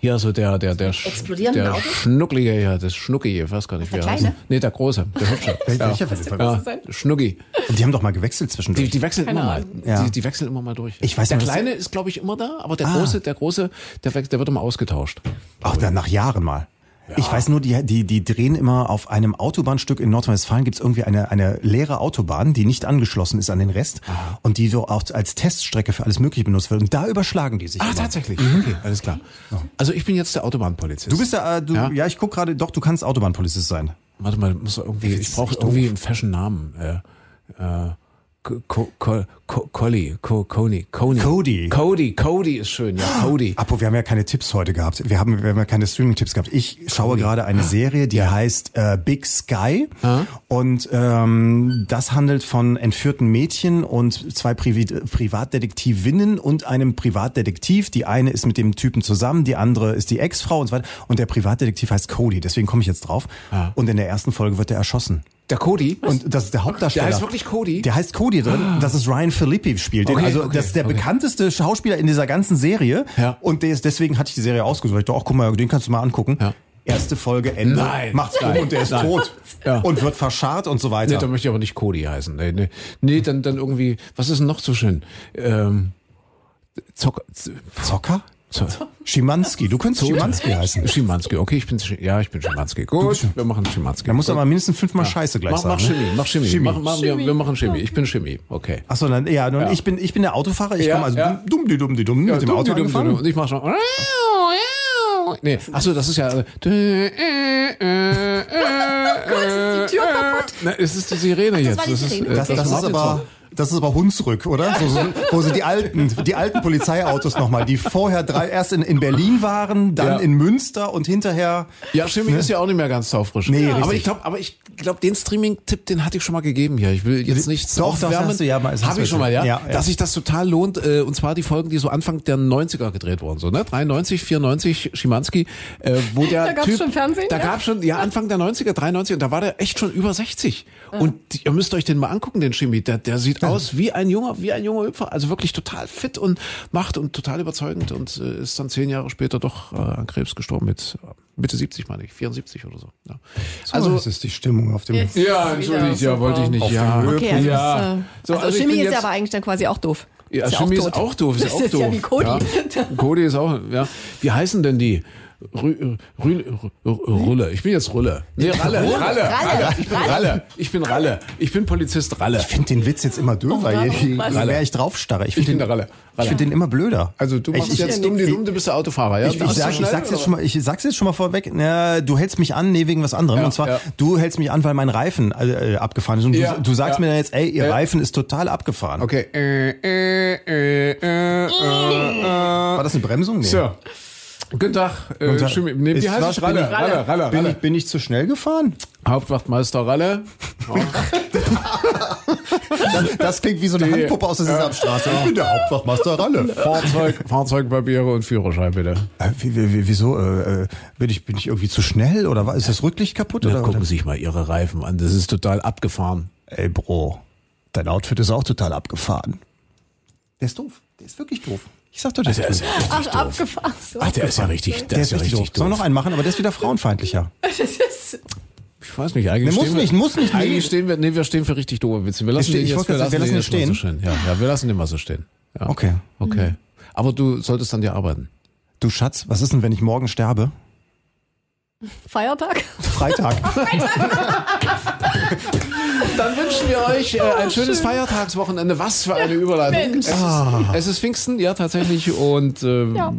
Hier so der, der, der, der Autos? Schnucklige hier, das Schnucki, ich weiß gar nicht, Der wie er heißt. Kleine? Nee, der Große, der Hübsche. Wel- ja. welcher ja. Welcher ja. sein? Schnucki. Die haben doch mal gewechselt zwischendurch. Die, die wechseln immer mal. Ahnung. Ja. Die, die wechseln immer mal durch. Ich weiß der nur, dass- Kleine ist, glaube ich, immer da, aber der Ah. Große, der Große, der, wechselt- der wird immer ausgetauscht. Ach, dann nach Jahren mal. Ich weiß nur, die, die, die drehen immer auf einem Autobahnstück in Nordrhein-Westfalen gibt's irgendwie eine, eine leere Autobahn, die nicht angeschlossen ist an den Rest und die so auch als Teststrecke für alles Mögliche benutzt wird. Und da überschlagen die sich. Ah, immer. tatsächlich. Okay, alles klar. Also ich bin jetzt der Autobahnpolizist. Du bist ja, äh, du, Ja. ja. ich guck gerade, doch, du kannst Autobahnpolizist sein. Warte mal, muss irgendwie, ich brauche irgendwie einen fashion Namen. Äh, äh, Co- Co- Co- Co- Colli, Co- Coney, Coney. Cody. Cody, Cody ist schön, ja, Cody. Apo, wir haben ja keine Tipps heute gehabt. Wir haben, wir haben ja keine Streaming-Tipps gehabt. Ich schaue gerade eine Serie, die heißt äh, Big Sky. Und ähm, das handelt von entführten Mädchen und zwei Privi Privatdetektivinnen und einem Privatdetektiv. Die eine ist mit dem Typen zusammen, die andere ist die Ex-Frau und so weiter. Und der Privatdetektiv heißt Cody, deswegen komme ich jetzt drauf. Und in der ersten Folge wird er erschossen. Der Cody? Und das ist der Hauptdarsteller. Der heißt wirklich Cody? Der heißt Cody drin. Das ist Ryan Philippi spielt. den. Okay, also okay, das ist der okay. bekannteste Schauspieler in dieser ganzen Serie. Ja. Und der ist, deswegen hatte ich die Serie ausgesucht. Ich dachte, ach guck mal, den kannst du mal angucken. Ja. Erste Folge, Ende. Nein. Macht's um Nein. und der ist Nein. tot. Ja. Und wird verscharrt und so Nee, weiter. da möchte ich aber nicht Cody heißen. Nee, nee. nee dann, dann irgendwie, was ist denn noch so schön? Ähm, Zocker, Zocker? Zocker. Schimanski. Du könntest Schimanski heißen. Schimanski, okay, ich bin, Sch- ja, ich bin Schimanski. Gut, wir machen Schimanski. Da musst du aber mindestens fünfmal Scheiße gleich mach, sagen. mach ne? Chemie, mach Chemie. Chemie. Mach, mach, wir, wir machen Chemie. Ich bin Chemie, okay. Ach so, dann, ja, nun, Ja. ich bin, ich bin der Autofahrer. Ich Ja, komme also ja. dumm, die dumm, die dumm, mit dem Auto dumm, dumm, dumm. Und ich mach schon. Nee, achso, das ist ja. äh, Gott, ist die Tür kaputt? Na, es ist die Sirene jetzt. war die ist, Sirene. äh, Das, das, ist Martin aber, das ist aber Hunsrück, oder? So, so, wo sie die alten, die alten Polizeiautos nochmal, die vorher drei, erst in, in Berlin waren, dann Ja. in Münster und hinterher. Ja, Chemie ist ja auch nicht mehr ganz taufrisch. Nee, aber richtig. ich glaube, aber ich glaube, den Streaming-Tipp, den hatte ich schon mal gegeben hier. Ich will jetzt nichts Doch, doch, aufwärmen. hast du ja mal- das hast Habe ich schon mal, ja? ja, ja. Dass sich das total lohnt. Äh, und zwar die Folgen, die so Anfang der 90er gedreht wurden, so ne? 93, 94, Schimanski, äh, wo der Da gab's Typ, schon Fernsehen, Da ja? gab's schon, ja, Anfang der 90er, 93 und da war der echt schon über 60. Und die- ihr müsst euch den mal angucken, den Chemie. Der, der sieht aus wie ein junger, wie ein junger Hüpfer. Also wirklich total fit und macht und total überzeugend und äh, ist dann zehn Jahre später doch äh, an Krebs gestorben mit äh, Mitte 70, meine ich, 74 oder so. Ja. Also, das ist die Stimmung auf dem. Jetzt. Ja, entschuldigt, ja, wollte ich nicht. Ja, Okay, also, ja. äh, So, also, also Chemie ist ja aber eigentlich dann quasi auch doof. Ja, ist Chemie ja ist auch doof, ist das auch ist doof. ja wie Cody. Ja. Cody ist auch, ja. Wie heißen denn die? Rü, Rü, Rü, Rulle. Ich bin jetzt Rulle. Nee, Ralle, Ralle, Ralle. Ralle. Ich bin Ralle. Ich bin Ralle. Ich bin Polizist Ralle. Ich finde den Witz jetzt immer döver, je, je was? mehr ich draufstarre. Ich Ich finde bin den, der Ralle. ich Ralle. find den immer blöder. Also du machst ich, jetzt ich, dumm die dumm, du bist der Autofahrer, ja? Ich, ich, du sag, ich, sag's jetzt schon mal, ich sag's jetzt schon mal vorweg. Na, du hältst mich an, nee, wegen was anderem. Ja, und zwar, ja. du hältst mich an, weil mein Reifen äh, abgefahren ist. Und Ja, du, du sagst ja. mir dann jetzt, ey, ihr Ja. Reifen ist total abgefahren. Okay. Äh, äh, äh, äh, äh, äh. War das eine Bremsung? Nee. So. Guten Tag. Äh, Guten Tag. schön, nee, wie heißt ich? Ralle, bin ich- Ralle, Ralle, Bin Ralle. ich, bin ich zu schnell gefahren? Hauptwachtmeister Ralle. Das, das klingt wie so eine Die- Handpuppe aus der Sesamstraße. Ich bin der Hauptwachmaster Ralle. Fahrzeug, Fahrzeugpapiere und Führerschein bitte. Äh, wie, wie, wie, wieso? Äh, äh, bin, ich, bin ich irgendwie zu schnell? Oder war- ist das Rücklicht kaputt? Ja, oder, gucken? Sie sich mal Ihre Reifen an. Das ist total abgefahren. Ey, Bro, dein Outfit ist auch total abgefahren. Der ist doof. Der ist wirklich doof. Ich sag doch, der, Der ist ja richtig Ach, doof. abgefahren. So. Ach, der ist ja richtig, der, Der ist ja richtig doof. Sollen wir doof. noch einen machen, aber der ist wieder frauenfeindlicher. Das ist, Ich weiß nicht, eigentlich Nee, muss stehen wir, nicht, muss nicht, nee. Eigentlich stehen wir, nee, wir stehen für richtig doofe Witze. Wir lassen ste- den ich jetzt, wollte wir gerade lassen, sagen, wir den lassen jetzt mal so stehen. Ja, ja, wir lassen den mal so stehen. Ja. Okay. Okay. Aber du solltest dann ja arbeiten. Du Schatz, was ist denn, wenn ich morgen sterbe? Feiertag? Freitag. Dann wünschen wir euch äh, ein schönes Feiertagswochenende. Was für eine Überleitung. Es ist, es ist Pfingsten, ja, tatsächlich. Und ähm, Ja.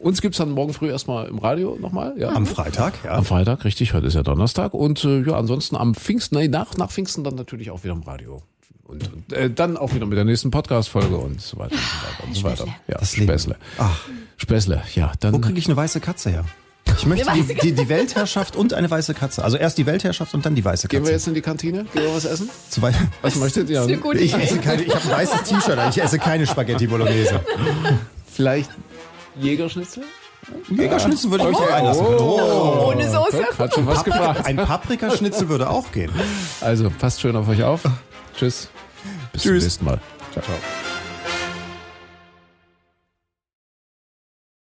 uns gibt's dann morgen früh erstmal im Radio nochmal. Ja. Am Freitag, ja. Am Freitag, richtig, heute ist ja Donnerstag. Und äh, ja, ansonsten am Pfingsten, nee, nach, nach Pfingsten dann natürlich auch wieder im Radio. Und, und äh, dann auch wieder mit der nächsten Podcast-Folge und so weiter und so weiter und so weiter. Ja, Das. Späßle. Ach, Späßle, ja. Dann wo kriege ich eine weiße Katze her? Ich möchte die, die, die Weltherrschaft und eine weiße Katze. Also erst die Weltherrschaft und dann die weiße Katze. gehen wir jetzt in die Kantine? Gehen wir was essen? Zu wei- Was möchtet ihr? ich Idee. esse keine, ich habe ein weißes T-Shirt, ich esse keine Spaghetti Bolognese. Vielleicht Jägerschnitzel? Jägerschnitzel würde ich mich auch einlassen. Oh. Ohne Soße? Hat schon was gebracht. Ein Paprikaschnitzel würde auch gehen. Also, passt schön auf euch auf. Tschüss. Bis zum Tschüss. nächsten Mal. Ciao, ciao.